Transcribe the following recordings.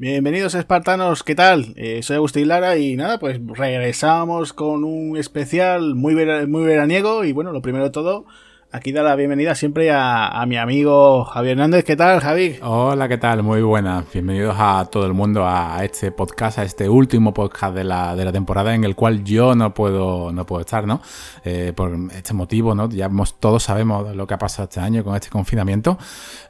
Bienvenidos espartanos, ¿qué tal? Eh, soy Agustín Lara y nada, pues regresamos con un especial muy, muy veraniego y bueno, lo primero de todo, Aquí da la bienvenida siempre a, mi amigo Javier Hernández. ¿Qué tal, Javi? Hola, ¿qué tal? Muy buenas. Bienvenidos a todo el mundo a este podcast, a este último podcast de la, de la temporada en el cual yo no puedo, no puedo estar, ¿no? Eh, por este motivo, ¿no? Ya todos sabemos lo que ha pasado este año con este confinamiento.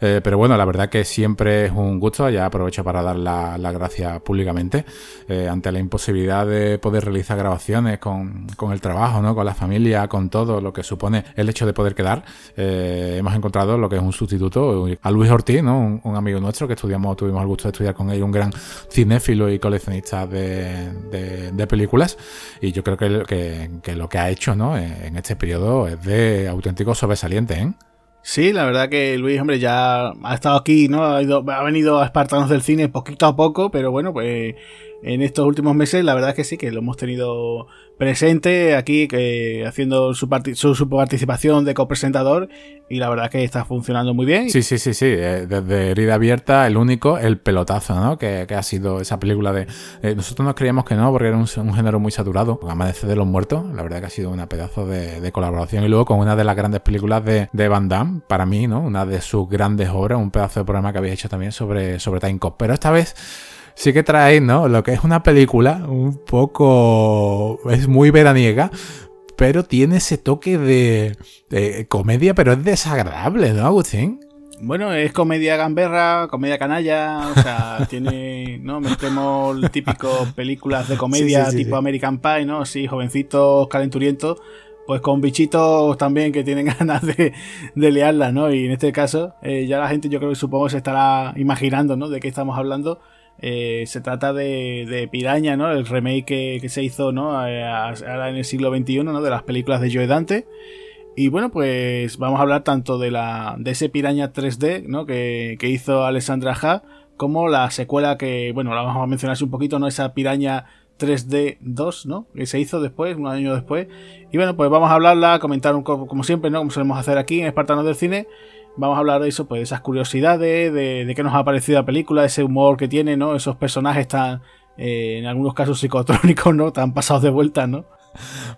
Eh, pero bueno, la verdad que siempre es un gusto. Ya aprovecho para dar la, la gracia públicamente eh, ante la imposibilidad de poder realizar grabaciones con, con el trabajo, ¿no? Con la familia, con todo lo que supone el hecho de poder quedar eh, hemos encontrado lo que es un sustituto, a Luis Ortiz, ¿no? un, amigo nuestro que estudiamos, tuvimos el gusto de estudiar con él, un gran cinéfilo y coleccionista de, películas. Y yo creo que, lo que ha hecho ¿no? en este periodo es de auténtico sobresaliente. ¿eh? Sí, la verdad que Luis, hombre, ya ha estado aquí, ¿no? Ha venido a Espartanos del Cine poquito a poco, pero bueno, pues en estos últimos meses, la verdad que sí, que lo hemos tenido presente aquí, que, haciendo su, su, participación de copresentador, y la verdad que está funcionando muy bien. Sí, sí, sí, sí. Eh, desde Herida Abierta, el único, el pelotazo, ¿no? Que, ha sido esa película de. Eh, nosotros nos creíamos que no, porque era un, género muy saturado. Amanecer de los Muertos, la verdad que ha sido una pedazo de, colaboración. Y luego con una de las grandes películas de, de, Van Damme, para mí, ¿no? Una de sus grandes obras, un pedazo de programa que habéis hecho también sobre, sobre Time Cop. Pero esta vez sí que trae, ¿no? Lo que es una película un poco... es muy veraniega, pero tiene ese toque de, comedia, pero es desagradable, ¿no, Agustín? Bueno, es comedia gamberra, comedia canalla, o sea, tiene, ¿no? Metemos el típico películas de comedia tipo American Pie, ¿no? Sí, jovencitos, calenturientos, pues con bichitos también que tienen ganas de, de liarla, ¿no? Y en este caso, eh, ya la gente yo creo que supongo se estará imaginando, ¿no? De qué estamos hablando. Eh, se trata de, Piraña, ¿no? El remake que, se hizo, ¿no? Ahora en el siglo XXI, ¿no? De las películas de Joe Dante. Y bueno, pues vamos a hablar tanto de la de ese Piraña 3D, ¿no? Que, que hizo Alessandra Ha, como la secuela que, bueno, la vamos a mencionar un poquito, ¿no? Esa Piraña 3D 2, ¿no? Que se hizo después, un año después. Y bueno, pues vamos a hablarla, comentar un, como siempre, ¿no? Como solemos hacer aquí en Espartanos del Cine vamos a hablar de eso, pues de esas curiosidades, de, de qué nos ha parecido la película, ese humor que tiene, ¿no? Esos personajes tan, eh, en algunos casos psicotrónicos, ¿no? Tan pasados de vuelta, ¿no?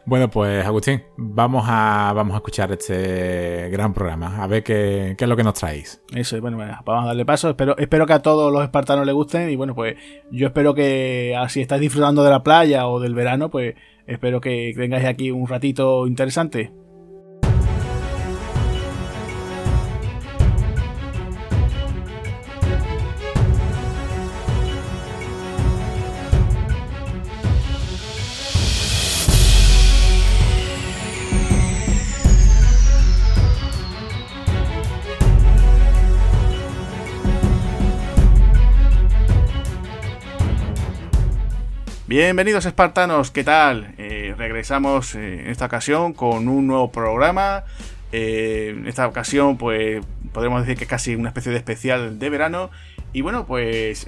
Bueno, pues Agustín, vamos a, vamos a escuchar este gran programa, a ver qué, qué es lo que nos traéis. Eso, bueno, vamos a darle paso. Espero, espero que a todos los espartanos les gusten y bueno, pues yo espero que ah, si estáis disfrutando de la playa o del verano, pues espero que tengáis aquí un ratito interesante. Bienvenidos espartanos, ¿qué tal? Eh, regresamos eh, en esta ocasión con un nuevo programa. Eh, en esta ocasión, pues podemos decir que es casi una especie de especial de verano. Y bueno, pues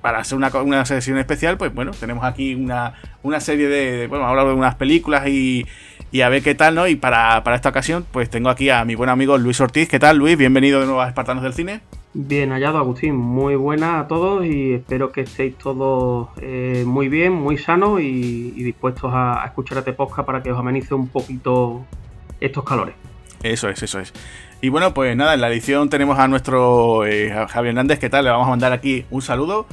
para hacer una, una, sesión especial, pues bueno, tenemos aquí una, una serie de, bueno, vamos a hablar de unas películas y, y, a ver qué tal, ¿no? Y para, para esta ocasión, pues tengo aquí a mi buen amigo Luis Ortiz. ¿Qué tal, Luis? Bienvenido de nuevo a Espartanos del Cine. Bien hallado, Agustín. Muy buena a todos y espero que estéis todos eh, muy bien, muy sanos y, dispuestos a, escuchar este podcast para que os amenice un poquito estos calores. Eso es, eso es. Y bueno, pues nada, en la edición tenemos a nuestro eh, Javier Hernández, ¿qué tal? Le vamos a mandar aquí un saludo.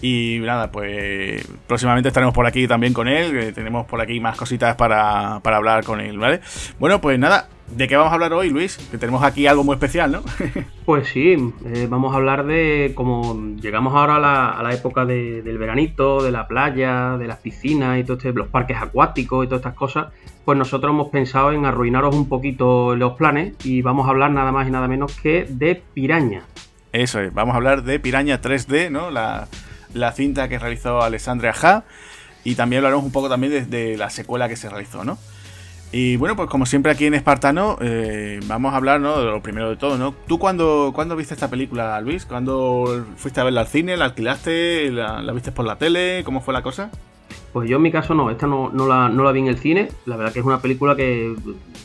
Y nada, pues próximamente estaremos por aquí también con él. tenemos por aquí más cositas para, para hablar con él, ¿vale? Bueno, pues nada, ¿De qué vamos a hablar hoy, Luis? Que tenemos aquí algo muy especial, ¿no? pues sí, eh, vamos a hablar de cómo llegamos ahora a la, época del veranito, de la playa, de las piscinas y todo este, los parques acuáticos y todas estas cosas. Pues nosotros hemos pensado en arruinaros un poquito los planes y vamos a hablar nada más y nada menos que de Piraña. Eso es, vamos a hablar de Piraña 3D, ¿no? La, cinta que realizó Alessandra Ja. Y también hablaremos un poco también de la secuela que se realizó, ¿no? Y bueno, pues como siempre aquí en Espartano, eh, vamos a hablar ¿no? de lo primero de todo, ¿no? ¿Tú cuándo, viste esta película, Luis? ¿Cuándo fuiste a verla al cine? ¿La alquilaste? La, viste por la tele? ¿Cómo fue la cosa? Pues yo en mi caso no, esta no, no, la, no la vi en el cine. La verdad que es una película que,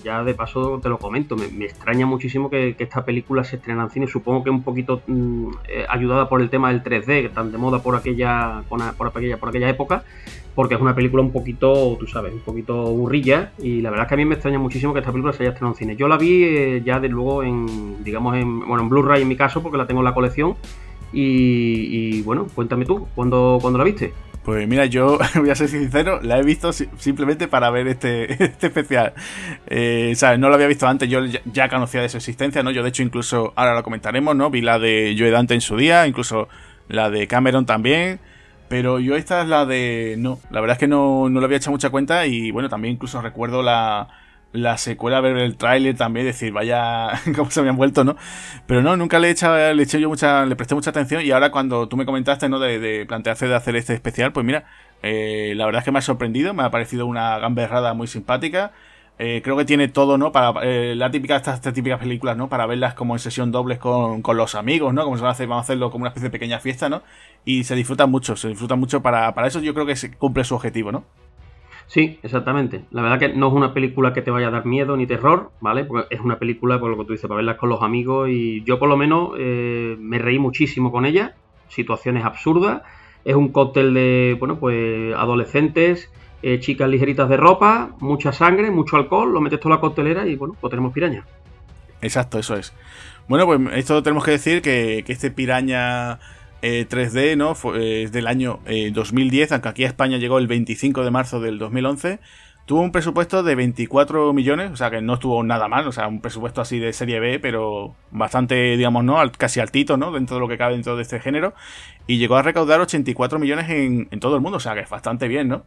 ya de paso te lo comento, me, extraña muchísimo que, esta película se estrene en cine. Supongo que un poquito mm, eh, ayudada por el tema del 3D, que tan de moda por aquella, por, aquella, por aquella época, porque es una película un poquito, tú sabes, un poquito burrilla. Y la verdad es que a mí me extraña muchísimo que esta película se haya estrenado en cine. Yo la vi eh, ya de luego en, digamos, en, bueno, en Blu-ray en mi caso, porque la tengo en la colección. Y, bueno, cuéntame tú, ¿cuándo, ¿cuándo la viste? Pues mira, yo voy a ser sincero, la he visto simplemente para ver este, este especial. Eh, ¿sabes? No lo había visto antes, yo ya, conocía de su existencia, ¿no? Yo de hecho incluso, ahora lo comentaremos, ¿no? Vi la de Joe Dante en su día, incluso la de Cameron también. Pero yo esta es la de... No, la verdad es que no, no le había hecho mucha cuenta y bueno, también incluso recuerdo la, la secuela, ver el tráiler también, decir, vaya, cómo se habían vuelto, ¿no? Pero no, nunca le he echado, le eché yo mucha, le presté mucha atención y ahora cuando tú me comentaste, ¿no? De, de plantearse de hacer este especial, pues mira, eh, la verdad es que me ha sorprendido, me ha parecido una gamberrada muy simpática. Eh, creo que tiene todo, ¿no? Para eh, la típica, estas, típicas películas, ¿no? Para verlas como en sesión dobles con, con los amigos, ¿no? Como se van a hacer, vamos a hacerlo como una especie de pequeña fiesta, ¿no? Y se disfruta mucho, se disfruta mucho para, para eso yo creo que se cumple su objetivo, ¿no? Sí, exactamente. La verdad que no es una película que te vaya a dar miedo ni terror, ¿vale? Porque es una película, por lo que tú dices, para verla con los amigos y yo por lo menos eh, me reí muchísimo con ella, situaciones absurdas. Es un cóctel de, bueno, pues adolescentes, eh, chicas ligeritas de ropa, mucha sangre, mucho alcohol, lo metes toda la coctelera y bueno, pues tenemos piraña. Exacto, eso es. Bueno, pues esto tenemos que decir que, que este piraña 3D, eh, ¿no? Fue, eh, del año 2010, eh, aunque aquí a España llegó el 25 de marzo del 2011. Tuvo un presupuesto de 24 millones, o sea que no estuvo nada mal, o sea, un presupuesto así de serie B, pero bastante, digamos, ¿no? Casi altito, ¿no? Dentro de lo que cabe dentro de este género. Y llegó a recaudar 84 millones en, todo el mundo, o sea que es bastante bien, ¿no?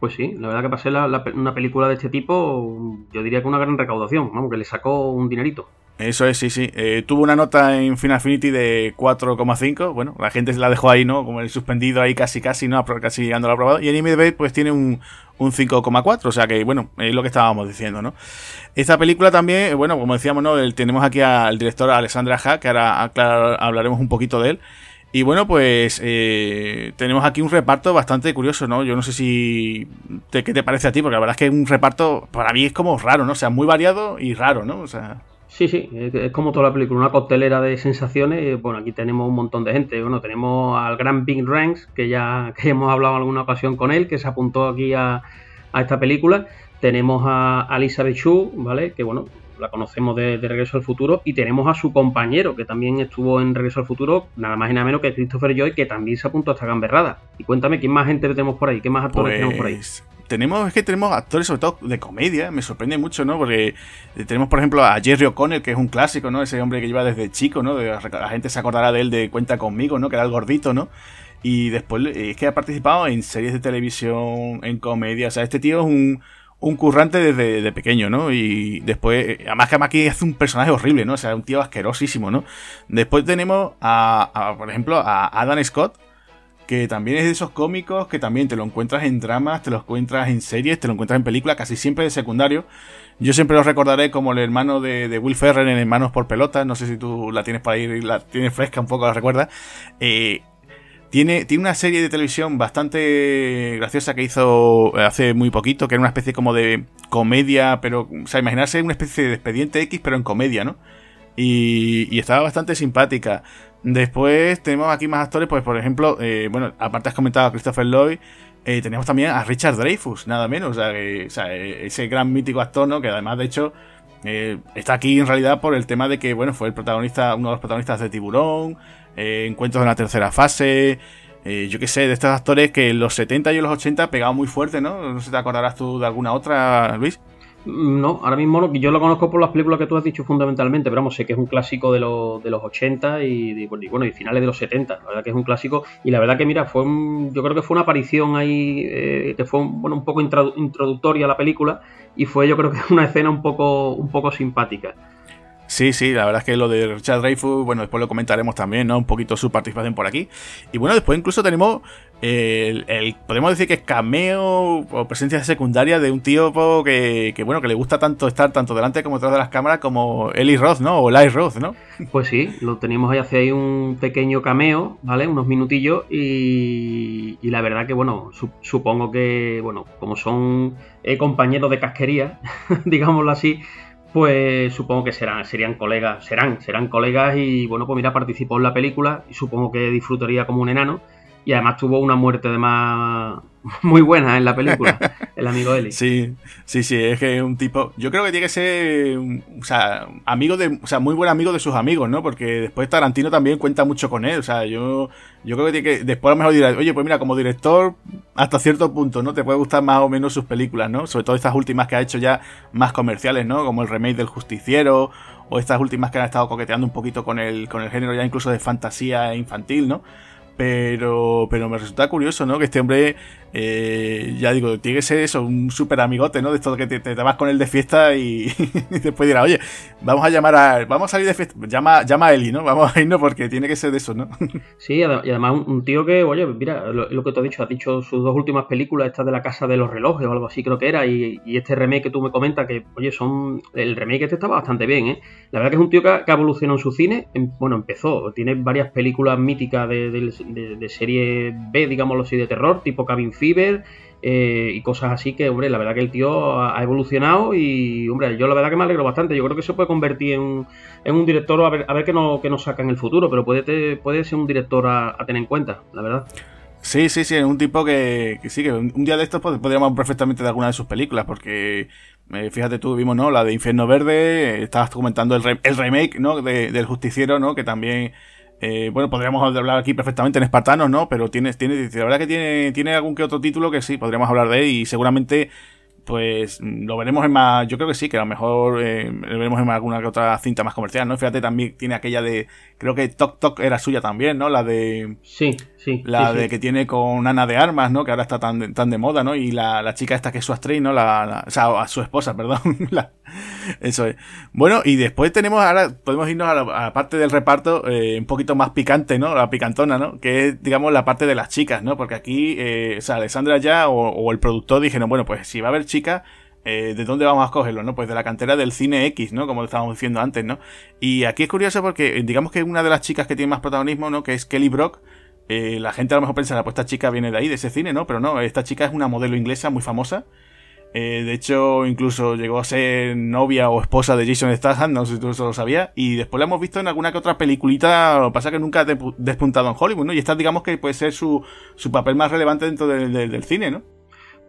Pues sí, la verdad que pasé una película de este tipo, yo diría que una gran recaudación, vamos, que le sacó un dinerito. Eso es, sí, sí. Eh, tuvo una nota en Final Affinity de 4,5. Bueno, la gente se la dejó ahí, ¿no? Como el suspendido ahí casi, casi, ¿no? Casi al aprobado. Y en IMDb, pues tiene un, un 5,4. O sea que, bueno, es lo que estábamos diciendo, ¿no? Esta película también, eh, bueno, como decíamos, ¿no? tenemos aquí al director Alessandra Ha, que ahora hablaremos un poquito de él. Y bueno, pues eh, tenemos aquí un reparto bastante curioso, ¿no? Yo no sé si... ¿Qué te parece a ti? Porque la verdad es que un reparto para mí es como raro, ¿no? O sea, muy variado y raro, ¿no? O sea... Sí, sí, es como toda la película, una coctelera de sensaciones. Bueno, aquí tenemos un montón de gente. Bueno, tenemos al gran Big Ranks, que ya que hemos hablado en alguna ocasión con él, que se apuntó aquí a, esta película. Tenemos a Elizabeth Shue, ¿vale? Que bueno, la conocemos de, Regreso al Futuro. Y tenemos a su compañero, que también estuvo en Regreso al Futuro, nada más y nada menos que Christopher Joy, que también se apuntó a esta gamberrada. Y cuéntame, ¿quién más gente tenemos por ahí? ¿Qué más actores tenemos por ahí? Pues, tenemos, es que tenemos actores sobre todo de comedia, me sorprende mucho, ¿no? Porque tenemos, por ejemplo, a Jerry O'Connell, que es un clásico, ¿no? Ese hombre que lleva desde chico, ¿no? La gente se acordará de él de Cuenta conmigo, ¿no? Que era el gordito, ¿no? Y después es que ha participado en series de televisión, en comedia, o sea, este tío es un, un currante desde pequeño, ¿no? Y después, además que aquí hace un personaje horrible, ¿no? O sea, un tío asquerosísimo, ¿no? Después tenemos a, por ejemplo, a Adam Scott, que también es de esos cómicos que también te lo encuentras en dramas, te lo encuentras en series, te lo encuentras en películas, casi siempre de secundario. Yo siempre lo recordaré como el hermano de, Will Ferrer en Hermanos por Pelota, no sé si tú la tienes por ahí, la tienes fresca un poco, la recuerdas. Eh, tiene, tiene una serie de televisión bastante graciosa que hizo hace muy poquito, que era una especie como de comedia, pero, o sea, imaginarse una especie de expediente X, pero en comedia, ¿no? Y, y estaba bastante simpática. Después tenemos aquí más actores, pues por ejemplo, eh, bueno, aparte has comentado a Christopher Lloyd, eh, tenemos también a Richard Dreyfus, nada menos, o sea, eh, ese gran mítico actor, ¿no? Que además, de hecho, está aquí en realidad por el tema de que, bueno, fue el protagonista, uno de los protagonistas de Tiburón, Encuentros en la tercera fase, yo qué sé, de estos actores que en los 70 y en los 80 pegaban muy fuerte, ¿no? No sé te acordarás tú de alguna otra, Luis. No, ahora mismo yo lo conozco por las películas que tú has dicho fundamentalmente, pero vamos, sé que es un clásico de, de los 80 y, bueno, y finales de los 70, la verdad que es un clásico y la verdad que mira, fue yo creo que fue una aparición ahí eh, que fue un, bueno, un poco introductoria a la película y fue yo creo que una escena un poco, un poco simpática. Sí, sí, la verdad es que lo de Richard Dreyfus, bueno, después lo comentaremos también, ¿no? Un poquito su participación por aquí. Y bueno, después incluso tenemos el, podemos decir que es cameo o presencia secundaria de un tío que, bueno, que le gusta tanto estar tanto delante como detrás de las cámaras como Eli Roth, ¿no? O Eli Roth, ¿no? Pues sí, lo tenemos ahí hace ahí un pequeño cameo, ¿vale? Unos minutillos y, la verdad que, bueno, supongo que, bueno, como son eh, compañeros de casquería, digámoslo así, pues supongo que serán, serían colegas, serán, serán colegas y bueno, pues mira, participó en la película y supongo que disfrutaría como un enano y además tuvo una muerte de más muy buena en la película, el amigo Eli. Sí, sí, sí, es que es un tipo, yo creo que tiene que ser, o sea, amigo de, o sea, muy buen amigo de sus amigos, ¿no? Porque después Tarantino también cuenta mucho con él, o sea, yo, yo creo que tiene que, después a lo mejor dirá, oye, pues mira, como director, hasta cierto punto, ¿no? Te puede gustar más o menos sus películas, ¿no? Sobre todo estas últimas que ha hecho ya más comerciales, ¿no? Como el remake del Justiciero, o estas últimas que han estado coqueteando un poquito con el, con el género ya incluso de fantasía infantil, ¿no? Pero, pero me resulta curioso, ¿no? Que este hombre eh, ya digo, tiene que ser eso, un súper amigote, ¿no? De esto que te, vas con él de fiesta y, después dirá, oye, vamos a llamar a. Vamos a salir de fiesta. Llama, llama a Eli, ¿no? Vamos a irnos porque tiene que ser de eso, ¿no? Sí, y además un tío que, oye, mira, lo, que te he dicho, has dicho sus dos últimas películas, esta de la Casa de los Relojes o algo así, creo que era, y, este remake que tú me comentas, que, oye, son. El remake este estaba bastante bien, ¿eh? La verdad que es un tío que, ha evolucionado en su cine. Bueno, empezó, tiene varias películas míticas de, de serie B, digámoslo así, de terror, tipo Cabin Fever eh, y cosas así que, hombre, la verdad que el tío ha evolucionado y, hombre, yo la verdad que me alegro bastante. Yo creo que se puede convertir en, un director a ver, a ver qué, no, nos saca en el futuro, pero puede, puede ser un director a, tener en cuenta, la verdad. Sí, sí, sí, es un tipo que, sí, que un, día de estos pues, podríamos perfectamente de alguna de sus películas, porque eh, fíjate tú, vimos, ¿no? La de Infierno Verde, estabas comentando el, el remake, ¿no? del Justiciero, ¿no? Que también eh, bueno, podríamos hablar aquí perfectamente en espartanos, ¿no? Pero tiene, tiene, la verdad que tiene, tiene algún que otro título que sí, podríamos hablar de él y seguramente pues lo veremos en más, yo creo que sí, que a lo mejor eh, lo veremos en alguna que otra cinta más comercial, ¿no? Fíjate, también tiene aquella de, creo que Tok Tok era suya también, ¿no? La de... Sí, sí. La de que tiene con Ana de Armas, ¿no? Que ahora está tan, tan de moda, ¿no? Y la, la chica esta que es su actriz, ¿no? La, o sea, a su esposa, perdón. eso es. Bueno, y después tenemos, ahora podemos irnos a la, parte del reparto eh, un poquito más picante, ¿no? La picantona, ¿no? Que es, digamos, la parte de las chicas, ¿no? Porque aquí, eh, o sea, Alessandra ya o, o el productor dijeron, bueno, pues si va a haber chicas eh, ¿de dónde vamos a cogerlo? ¿no? Pues de la cantera del cine X, ¿no? Como lo estábamos diciendo antes, ¿no? Y aquí es curioso porque, eh, digamos que una de las chicas que tiene más protagonismo, ¿no? Que es Kelly Brock. Eh, la gente a lo mejor pensará, pues esta chica viene de ahí, de ese cine, ¿no? Pero no, esta chica es una modelo inglesa muy famosa. de hecho, incluso llegó a ser novia o esposa de Jason Statham, no sé si tú eso lo sabías. Y después la hemos visto en alguna que otra peliculita, lo que pasa que nunca ha despuntado en Hollywood, ¿no? Y esta, digamos que puede ser su, su papel más relevante dentro del cine, ¿no?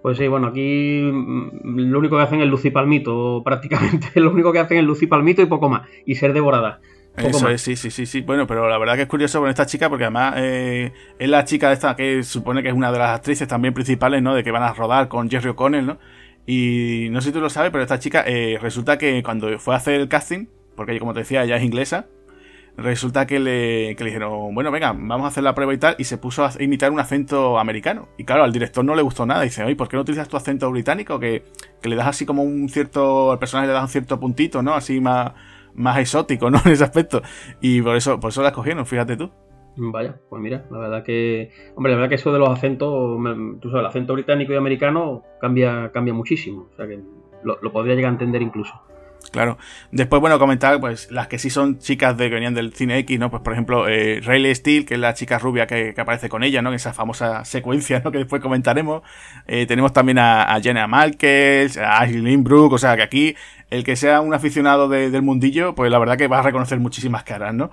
Pues sí, bueno, aquí mm, lo único que hacen es lucir palmito, prácticamente. Lo único que hacen es lucir palmito y poco más. Y ser devorada. Eso es, sí, sí, sí, sí. Bueno, pero la verdad que es curioso con esta chica porque además eh, es la chica esta que supone que es una de las actrices también principales, ¿no? De que van a rodar con Jerry O'Connell, ¿no? Y no sé si tú lo sabes, pero esta chica eh, resulta que cuando fue a hacer el casting, porque como te decía, ella es inglesa, resulta que le, que le dijeron, bueno, venga, vamos a hacer la prueba y tal, y se puso a imitar un acento americano. Y claro, al director no le gustó nada. Dice, oye, ¿por qué no utilizas tu acento británico? Que, que le das así como un cierto, al personaje le das un cierto puntito, ¿no? Así más, más exótico, ¿no? En ese aspecto. Y por eso, por eso la escogieron, fíjate tú. Vaya, pues mira, la verdad que. Hombre, la verdad que eso de los acentos, tú sabes, el acento británico y americano cambia, cambia muchísimo. O sea que lo, lo podría llegar a entender incluso. Claro. Después, bueno, comentar, pues, las que sí son chicas de que venían del cine X, ¿no? Pues, por ejemplo, eh, Rayleigh Steele, que es la chica rubia que, aparece con ella, ¿no? En esa famosa secuencia, ¿no? Que después comentaremos. Eh, tenemos también a, Jenna Markels, a Aileen Brooke, o sea, que aquí, el que sea un aficionado del mundillo, pues la verdad que va a reconocer muchísimas caras, ¿no?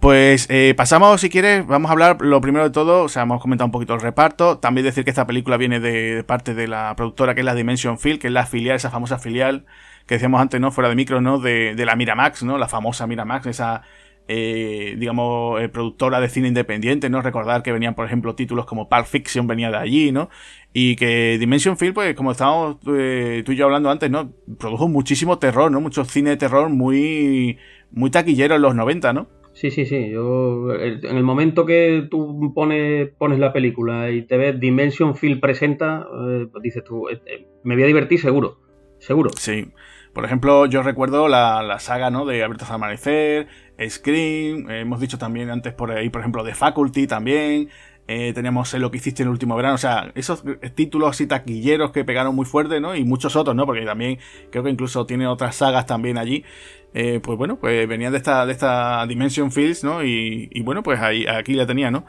Pues eh, pasamos, si quieres, vamos a hablar lo primero de todo, o sea, hemos comentado un poquito el reparto, también decir que esta película viene de, parte de la productora que es la Dimension Film, que es la filial, esa famosa filial que decíamos antes, ¿no? Fuera de micro, ¿no? De, de la Miramax, ¿no? La famosa Miramax, esa, eh, digamos, eh, productora de cine independiente, ¿no? Recordar que venían, por ejemplo, títulos como Pulp Fiction venía de allí, ¿no? Y que Dimension Film, pues, como estábamos eh, tú y yo hablando antes, ¿no? Produjo muchísimo terror, ¿no? Mucho cine de terror muy, muy taquillero en los 90, ¿no? Sí, sí, sí. Yo, en el momento que tú pones, pones la película y te ves Dimension Film presenta, pues dices tú, me voy a divertir seguro. Seguro. Sí. Por ejemplo, yo recuerdo la, saga, ¿no? De Abiertos al Amanecer, Scream, hemos dicho también antes por ahí, por ejemplo, de Faculty también, eh, tenemos lo que hiciste en el último verano, o sea, esos títulos así taquilleros que pegaron muy fuerte, ¿no? Y muchos otros, ¿no? Porque también creo que incluso tiene otras sagas también allí. Eh, pues bueno, pues venían de esta, de esta Dimension Fields, ¿no? Y, bueno, pues ahí, aquí la tenía, ¿no?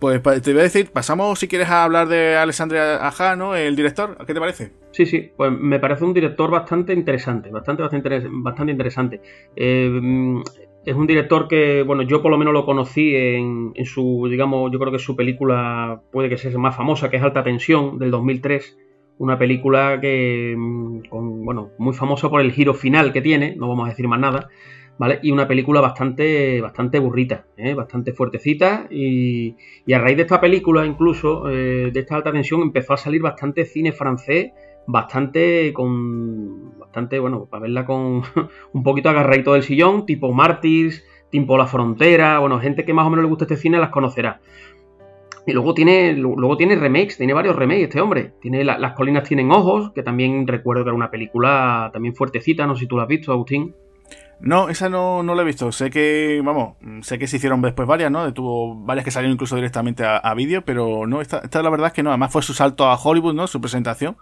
Pues te voy a decir, pasamos si quieres a hablar de Alessandra Aja, ¿no? El director, ¿qué te parece? Sí, sí, pues me parece un director bastante interesante, bastante, bastante, bastante interesante. Eh, es un director que, bueno, yo por lo menos lo conocí en, su, digamos, yo creo que su película puede que sea más famosa, que es Alta Tensión, del 2003. Una película que, mm, con, bueno, muy famosa por el giro final que tiene, no vamos a decir más nada, ¿vale? Y una película bastante, bastante burrita, ¿eh? bastante fuertecita. Y, a raíz de esta película, incluso, eh, de esta alta tensión, empezó a salir bastante cine francés bastante con bastante bueno para verla con un poquito agarradito del sillón tipo Martyrs tipo La Frontera bueno gente que más o menos le gusta este cine las conocerá y luego tiene luego tiene remakes tiene varios remakes este hombre tiene las colinas tienen ojos que también recuerdo que era una película también fuertecita no sé si tú la has visto Agustín no, esa no, no la he visto. Sé que, vamos, sé que se hicieron después varias, ¿no? Tuvo varias que salieron incluso directamente a, vídeo, pero no, esta, esta la verdad es que no. Además fue su salto a Hollywood, ¿no? Su presentación.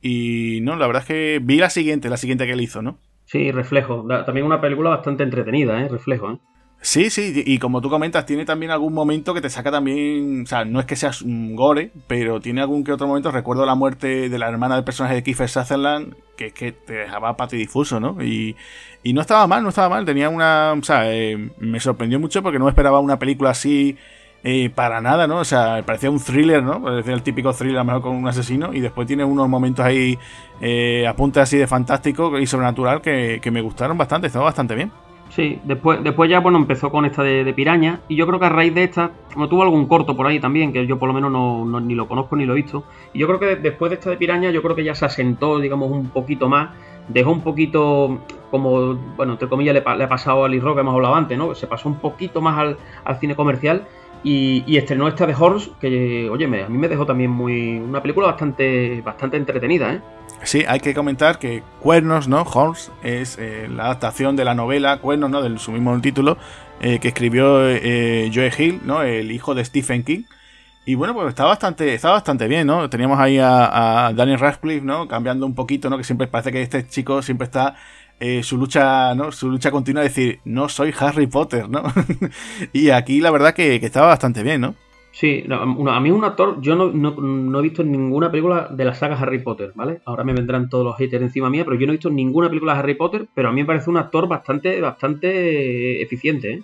Y no, la verdad es que vi la siguiente, la siguiente que él hizo, ¿no? Sí, Reflejo. También una película bastante entretenida, ¿eh? Reflejo, ¿eh? Sí, sí, y como tú comentas, tiene también algún momento que te saca también, o sea, no es que seas un gore, pero tiene algún que otro momento, recuerdo la muerte de la hermana del personaje de Kiefer Sutherland, que es que te dejaba patidifuso, ¿no? Y, y no estaba mal, no estaba mal, tenía una, o sea, eh, me sorprendió mucho porque no esperaba una película así eh, para nada, ¿no? O sea, parecía un thriller, ¿no? Parecía el típico thriller a lo mejor con un asesino y después tiene unos momentos ahí eh, así de fantástico y sobrenatural que, me gustaron bastante, estaba bastante bien. Sí, después, después ya, bueno, empezó con esta de, piraña y yo creo que a raíz de esta, como tuvo algún corto por ahí también, que yo por lo menos no, ni lo conozco ni lo he visto, y yo creo que después de esta de piraña, yo creo que ya se asentó, digamos, un poquito más, dejó un poquito como, bueno, entre comillas le, ha pasado a Lee Rock que hemos hablado antes, ¿no? Se pasó un poquito más al, al cine comercial y, estrenó esta de Horse, que, oye, a mí me dejó también muy. Una película bastante, bastante entretenida, ¿eh? Sí, hay que comentar que Cuernos, ¿no? Horse es eh, la adaptación de la novela Cuernos, ¿no? Del su mismo título, eh, que escribió eh, Joe Hill, ¿no? El hijo de Stephen King. Y bueno, pues está bastante, está bastante bien, ¿no? Teníamos ahí a, Daniel Radcliffe, ¿no? Cambiando un poquito, ¿no? Que siempre parece que este chico siempre está su lucha, ¿no? Su lucha continua de decir, no soy Harry Potter, ¿no? y aquí la verdad que, estaba bastante bien, ¿no? Sí, a mí un actor, yo no, he visto ninguna película de la saga Harry Potter, ¿vale? Ahora me vendrán todos los haters encima mía, pero yo no he visto ninguna película de Harry Potter, pero a mí me parece un actor bastante, bastante eficiente, ¿eh?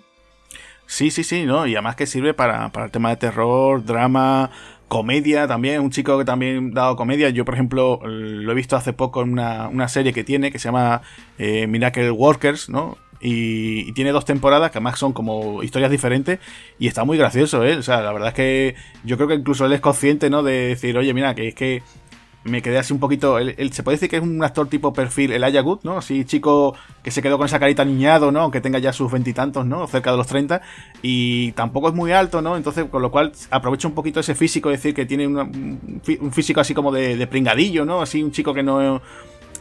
Sí, sí, sí, ¿no? Y además que sirve para, para el tema de terror, drama, comedia también, un chico que también ha dado comedia. Yo, por ejemplo, lo he visto hace poco en una, serie que tiene que se llama eh, Miracle Workers, ¿no? Y, tiene dos temporadas que además son como historias diferentes y está muy gracioso, ¿eh? O sea, la verdad es que yo creo que incluso él es consciente, ¿no? De decir, oye, mira, que es que me quedé así un poquito. Él, se puede decir que es un actor tipo perfil el Good, ¿no? Así chico que se quedó con esa carita niñado, ¿no? Que tenga ya sus veintitantos, ¿no? Cerca de los 30. Y tampoco es muy alto, ¿no? Entonces, con lo cual aprovecha un poquito ese físico, decir, que tiene un físico así como de, de, pringadillo, ¿no? Así un chico que no.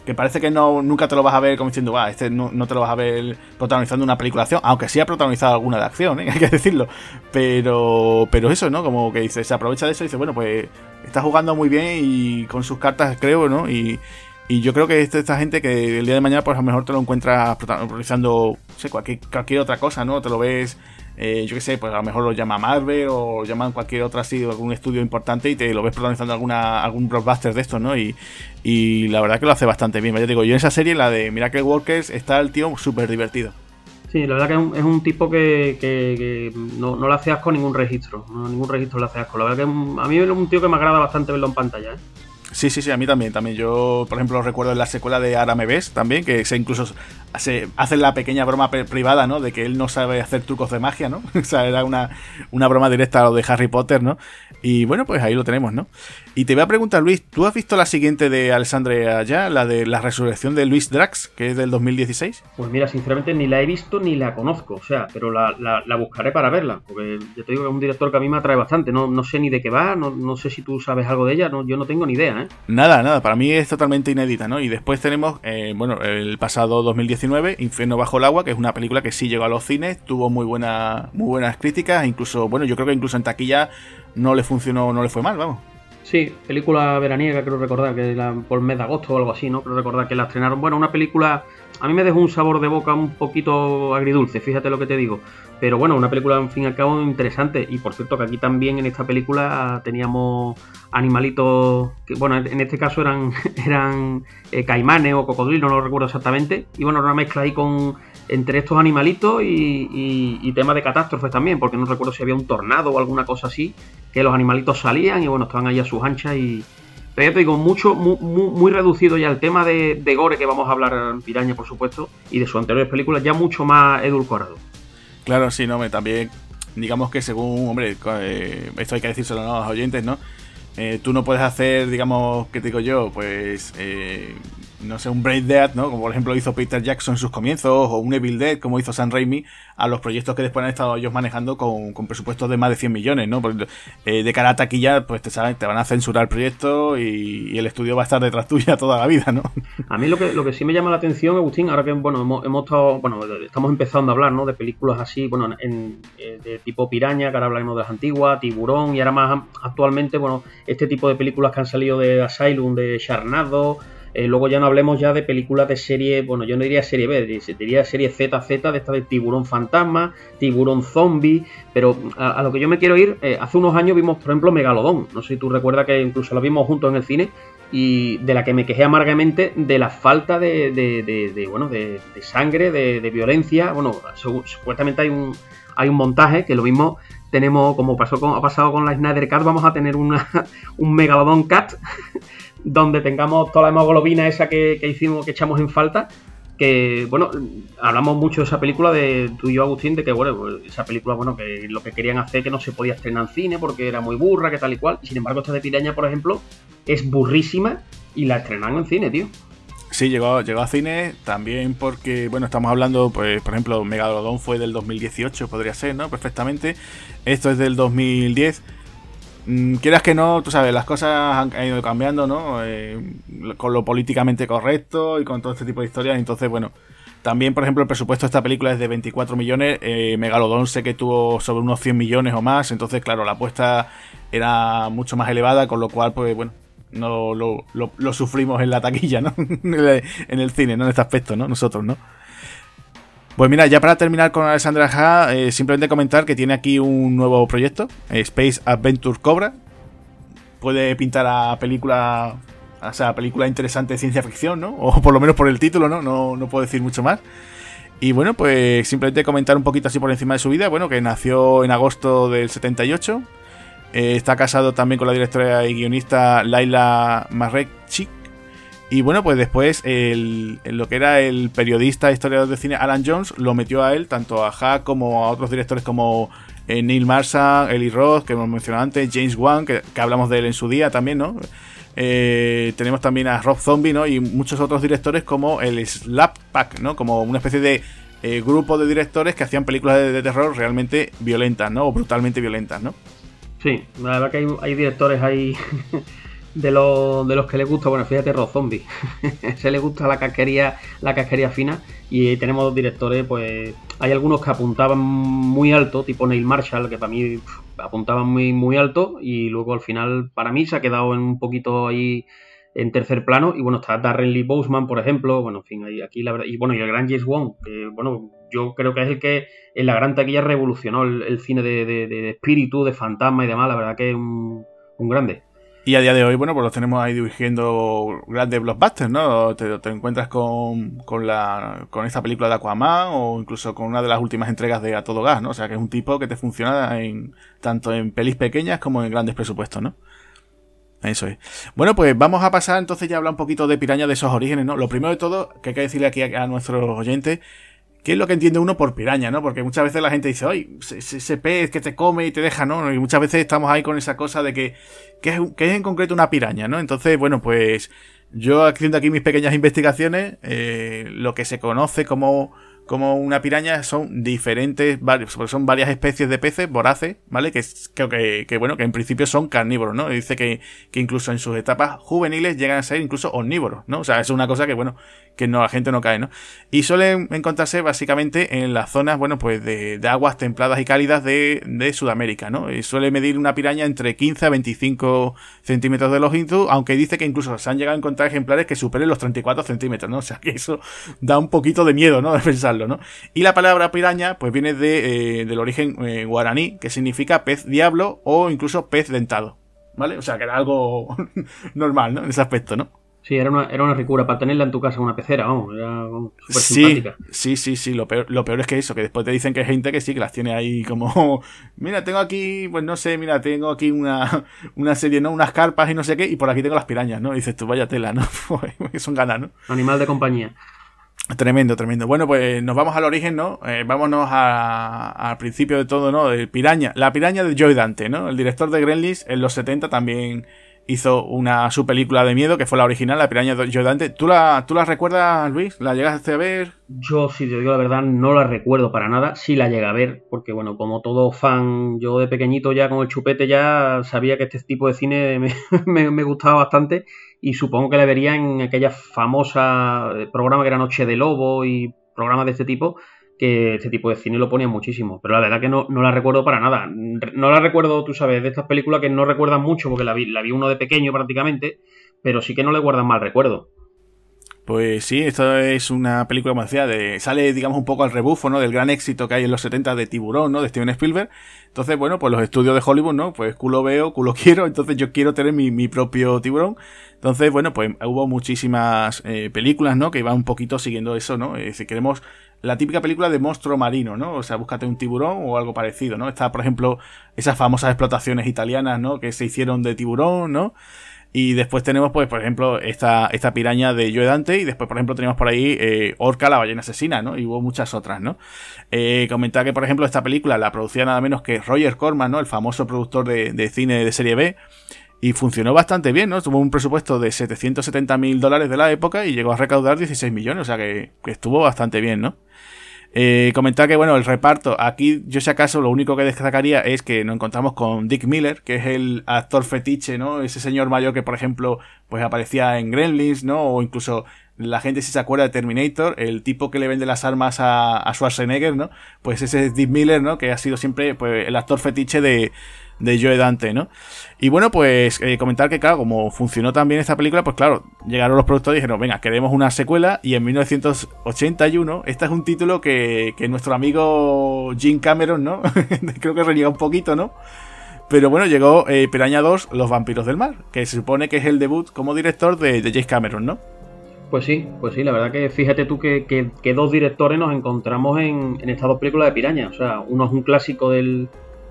Que parece que no nunca te lo vas a ver como diciendo, va, este no, no, te lo vas a ver protagonizando una película de acción, aunque sí ha protagonizado alguna de acción, ¿eh? hay que decirlo. Pero, pero eso, ¿no? Como que dice, se aprovecha de eso y dice, bueno, pues está jugando muy bien y con sus cartas, creo, ¿no? Y, y yo creo que esta, esta gente que el día de mañana, pues a lo mejor te lo encuentras realizando, no sé, cualquier, cualquier otra cosa, ¿no? Te lo ves, eh, yo qué sé, pues a lo mejor lo llama Marvel o llaman cualquier otra así, algún estudio importante y te lo ves protagonizando alguna, algún blockbuster de estos, ¿no? Y, y la verdad que lo hace bastante bien. Ya digo, yo en esa serie, la de Miracle Workers, está el tío súper divertido. Sí, la verdad que es un, tipo que, no, no, le hace asco ningún registro. ningún registro le hace asco. La verdad que a mí es un tío que me agrada bastante verlo en pantalla. ¿eh? Sí, sí, sí, a mí también. También yo, por ejemplo, recuerdo en la secuela de Ahora me ves también, que se incluso se hace la pequeña broma privada, ¿no? De que él no sabe hacer trucos de magia, ¿no? o sea, era una, una broma directa a lo de Harry Potter, ¿no? Y bueno, pues ahí lo tenemos, ¿no? Y te voy a preguntar, Luis, ¿tú has visto la siguiente de Alessandra allá, la de la resurrección de Luis Drax, que es del 2016? Pues mira, sinceramente ni la he visto ni la conozco, o sea, pero la, la, buscaré para verla, porque yo te digo que es un director que a mí me atrae bastante, no, no sé ni de qué va, no, no sé si tú sabes algo de ella, no, yo no tengo ni idea, ¿eh? Nada, nada, para mí es totalmente inédita, ¿no? Y después tenemos, eh, bueno, el pasado 2019, Infierno bajo el agua, que es una película que sí llegó a los cines, tuvo muy, buena, muy buenas críticas, incluso, bueno, yo creo que incluso en taquilla no le funcionó, no le fue mal, vamos. Sí, película veraniega, creo recordar, que la, por mes de agosto o algo así, ¿no? Creo recordar que la estrenaron. Bueno, una película. A mí me dejó un sabor de boca un poquito agridulce, fíjate lo que te digo. Pero bueno, una película, en fin y al cabo, interesante. Y por cierto, que aquí también en esta película teníamos animalitos. Que, bueno, en este caso eran, eran eh, caimanes o cocodrilos, no lo recuerdo exactamente. Y bueno, una mezcla ahí con entre estos animalitos y, y, de catástrofes también, porque no recuerdo si había un tornado o alguna cosa así, que los animalitos salían y bueno, estaban ahí a sus anchas y... Pero ya te digo, mucho, muy, muy, reducido ya el tema de, Gore, que vamos a hablar en Piraña, por supuesto, y de sus anteriores películas, ya mucho más edulcorado. Claro, sí, no, me también, digamos que según, hombre, eh, esto hay que decírselo a los oyentes, ¿no? Eh, tú no puedes hacer, digamos, ¿qué te digo yo? Pues eh, no sé, un Brain Dead, ¿no? Como por ejemplo hizo Peter Jackson en sus comienzos, o un Evil Dead, como hizo Sam Raimi, a los proyectos que después han estado ellos manejando con, presupuestos de más de 100 millones, ¿no? Porque, eh, de cara a taquilla, pues te, saben, te van a censurar el proyecto y, el estudio va a estar detrás tuya toda la vida, ¿no? A mí lo que, lo que sí me llama la atención, Agustín, ahora que, bueno, hemos, estado, bueno, estamos empezando a hablar, ¿no? De películas así, bueno, en, eh, de tipo piraña, que ahora hablamos de las antiguas, tiburón, y ahora más actualmente, bueno, este tipo de películas que han salido de Asylum, de Charnado, eh, luego ya no hablemos ya de películas de serie, bueno, yo no diría serie B, diría serie ZZ, de esta de tiburón fantasma, tiburón zombie, pero a, lo que yo me quiero ir, eh, hace unos años vimos, por ejemplo, Megalodón, no sé si tú recuerdas que incluso la vimos juntos en el cine, y de la que me quejé amargamente de la falta de, de, bueno, de, sangre, de, violencia, bueno, supuestamente hay un, hay un montaje que lo mismo tenemos, como pasó con, ha pasado con la Snyder Cat, vamos a tener una, un Megalodon Cat donde tengamos toda la hemoglobina esa que, hicimos, que echamos en falta. Que, bueno, hablamos mucho de esa película de tú y yo, Agustín, de que, bueno, pues, esa película, bueno, que lo que querían hacer que no se podía estrenar en cine porque era muy burra, que tal y cual. Sin embargo, esta de Piraña, por ejemplo, es burrísima y la estrenaron en cine, tío. Sí, llegó, llegó a cine también porque, bueno, estamos hablando, pues, por ejemplo, Megalodon fue del 2018, podría ser, ¿no? Perfectamente. Esto es del 2010. Mm, quieras que no, tú sabes, las cosas han, ido cambiando, ¿no? Eh, con lo políticamente correcto y con todo este tipo de historias. Entonces, bueno, también, por ejemplo, el presupuesto de esta película es de 24 millones. Eh, Megalodon sé que tuvo sobre unos 100 millones o más. Entonces, claro, la apuesta era mucho más elevada, con lo cual, pues, bueno, no lo, lo sufrimos en la taquilla, ¿no? en el cine, ¿no? En este aspecto, ¿no? Nosotros, ¿no? Pues mira, ya para terminar con Alessandra Ha, eh, simplemente comentar que tiene aquí un nuevo proyecto, eh, Space Adventure Cobra. Puede pintar a película, o sea, película interesante de ciencia ficción, ¿no? O por lo menos por el título, ¿no? No, no puedo decir mucho más. Y bueno, pues simplemente comentar un poquito así por encima de su vida. Bueno, que nació en agosto del 78. Eh, está casado también con la directora y guionista Laila Marrekchik y bueno, pues después lo que era el periodista historiador de cine Alan Jones lo metió a él, tanto a Hack como a otros directores como eh, Neil Marsan, Eli Roth, que hemos mencionado antes, James Wan, que, hablamos de él en su día también, ¿no? Eh, tenemos también a Rob Zombie, ¿no? Y muchos otros directores como el Slap Pack, ¿no? Como una especie de eh, grupo de directores que hacían películas de, terror realmente violentas, ¿no? O brutalmente violentas, ¿no? Sí, la verdad que hay directores ahí de, los, de los que le gusta, bueno, fíjate, Rob Zombie. Se le gusta la casquería, la casquería fina. Y tenemos dos directores, pues. Hay algunos que apuntaban muy alto, tipo Neil Marshall, que para mí apuntaban muy, muy alto. Y luego al final, para mí, se ha quedado en un poquito ahí en tercer plano. Y bueno, está Darren Lee Boseman, por ejemplo. Bueno, en fin, aquí la verdad. Y bueno, y el gran James Wong, que bueno, yo creo que es el que en la gran taquilla revolucionó el, cine de, espíritu, de fantasma y demás. La verdad que es un, un grande. Y a día de hoy, bueno, pues los tenemos ahí dirigiendo grandes blockbusters, ¿no? Te, encuentras con, con, la, con esta película de Aquaman o incluso con una de las últimas entregas de A Todo Gas, ¿no? O sea, que es un tipo que te funciona en, tanto en pelis pequeñas como en grandes presupuestos, ¿no? Eso es. Bueno, pues vamos a pasar entonces ya a hablar un poquito de Piraña, de esos orígenes, ¿no? Lo primero de todo, que hay que decirle aquí a, a nuestros oyentes, ¿Qué es lo que entiende uno por piraña, no? Porque muchas veces la gente dice, oye, ese pez que te come y te deja, ¿no? Y muchas veces estamos ahí con esa cosa de que, ¿qué es, es en concreto una piraña, ¿no? Entonces, bueno, pues yo haciendo aquí mis pequeñas investigaciones, eh, lo que se conoce como, como una piraña son diferentes, son varias especies de peces voraces, ¿vale? Que, que, que, bueno, que en principio son carnívoros, ¿no? dice que, que, incluso en sus etapas juveniles llegan a ser incluso omnívoros, ¿no? O sea, es una cosa que, bueno, que no, la gente no cae, ¿no? Y suelen encontrarse básicamente en las zonas, bueno, pues de, de aguas templadas y cálidas de, de, Sudamérica, ¿no? Y suele medir una piraña entre 15 a 25 centímetros de longitud, aunque dice que incluso se han llegado a encontrar ejemplares que superen los 34 centímetros, ¿no? O sea, que eso da un poquito de miedo, ¿no? De pensarlo, ¿no? Y la palabra piraña, pues viene de, eh, del origen eh, guaraní, que significa pez diablo o incluso pez dentado, ¿vale? O sea, que era algo normal, ¿no? En ese aspecto, ¿no? Sí, era una, era una ricura para tenerla en tu casa, una pecera, vamos, era súper sí, simpática. Sí, sí, sí, lo peor, lo peor es que eso, que después te dicen que hay gente que sí, que las tiene ahí como, mira, tengo aquí, pues no sé, mira, tengo aquí una, una serie, ¿no? Unas carpas y no sé qué, y por aquí tengo las pirañas, ¿no? Y dices tú, vaya tela, ¿no? Pues, son ganas, ¿no? Animal de compañía. Tremendo, tremendo. Bueno, pues nos vamos al origen, ¿no? Eh, vámonos al principio de todo, ¿no? De Piraña. La Piraña de Joy Dante, ¿no? El director de Gremlins en los 70 también hizo una su película de miedo, que fue la original, La Piraña de Dante. ¿Tú la, ¿Tú la recuerdas, Luis? ¿La llegaste a ver? Yo, si te digo la verdad, no la recuerdo para nada. Sí la llegué a ver, porque bueno, como todo fan, yo de pequeñito ya con el chupete ya sabía que este tipo de cine me, me gustaba bastante y supongo que la vería en aquella famosa eh, programa que era Noche de Lobo y programas de este tipo, que este tipo de cine lo ponía muchísimo. Pero la verdad que no, no, la recuerdo para nada. No la recuerdo, tú sabes, de estas películas que no recuerdan mucho, porque la vi, la vi uno de pequeño prácticamente, pero sí que no le guardan mal recuerdo. Pues sí, esto es una película, como decía, de, sale, digamos, un poco al rebufo, ¿no? Del gran éxito que hay en los 70 de Tiburón, ¿no? De Steven Spielberg. Entonces, bueno, pues los estudios de Hollywood, ¿no? Pues culo veo, culo quiero, entonces yo quiero tener mi, mi propio tiburón. Entonces, bueno, pues hubo muchísimas eh, películas, ¿no? Que iban un poquito siguiendo eso, ¿no? Es decir, queremos la típica película de monstruo marino, ¿no? O sea, búscate un tiburón o algo parecido, ¿no? Está, por ejemplo, esas famosas explotaciones italianas, ¿no? Que se hicieron de tiburón, ¿no? Y después tenemos, pues, por ejemplo, esta, esta piraña de Joe Dante. Y después, por ejemplo, tenemos por ahí eh, Orca, la ballena asesina, ¿no? Y hubo muchas otras, ¿no? Eh, comentar que, por ejemplo, esta película la producía nada menos que Roger Corman, ¿no? El famoso productor de, de cine de serie B. Y funcionó bastante bien, ¿no? Tuvo un presupuesto de 770 mil dólares de la época y llegó a recaudar 16 millones. O sea que, que estuvo bastante bien, ¿no? Eh, comentar que, bueno, el reparto, aquí yo si acaso lo único que destacaría es que nos encontramos con Dick Miller, que es el actor fetiche, ¿no? Ese señor mayor que, por ejemplo, pues aparecía en Gremlins, ¿no? O incluso la gente si se acuerda de Terminator, el tipo que le vende las armas a, a Schwarzenegger, ¿no? Pues ese es Dick Miller, ¿no? Que ha sido siempre pues, el actor fetiche de, de Joe Dante, ¿no? Y bueno, pues eh, comentar que, claro, como funcionó tan bien esta película, pues claro, llegaron los productores y dijeron, venga, queremos una secuela. Y en 1981, este es un título que, que nuestro amigo Jim Cameron, ¿no? Creo que reniega un poquito, ¿no? Pero bueno, llegó eh, Piraña 2, Los Vampiros del Mar, que se supone que es el debut como director de, de James Cameron, ¿no? Pues sí, pues sí, la verdad que fíjate tú que, que, dos directores nos encontramos en, en estas dos películas de Piraña. O sea, uno es un clásico del,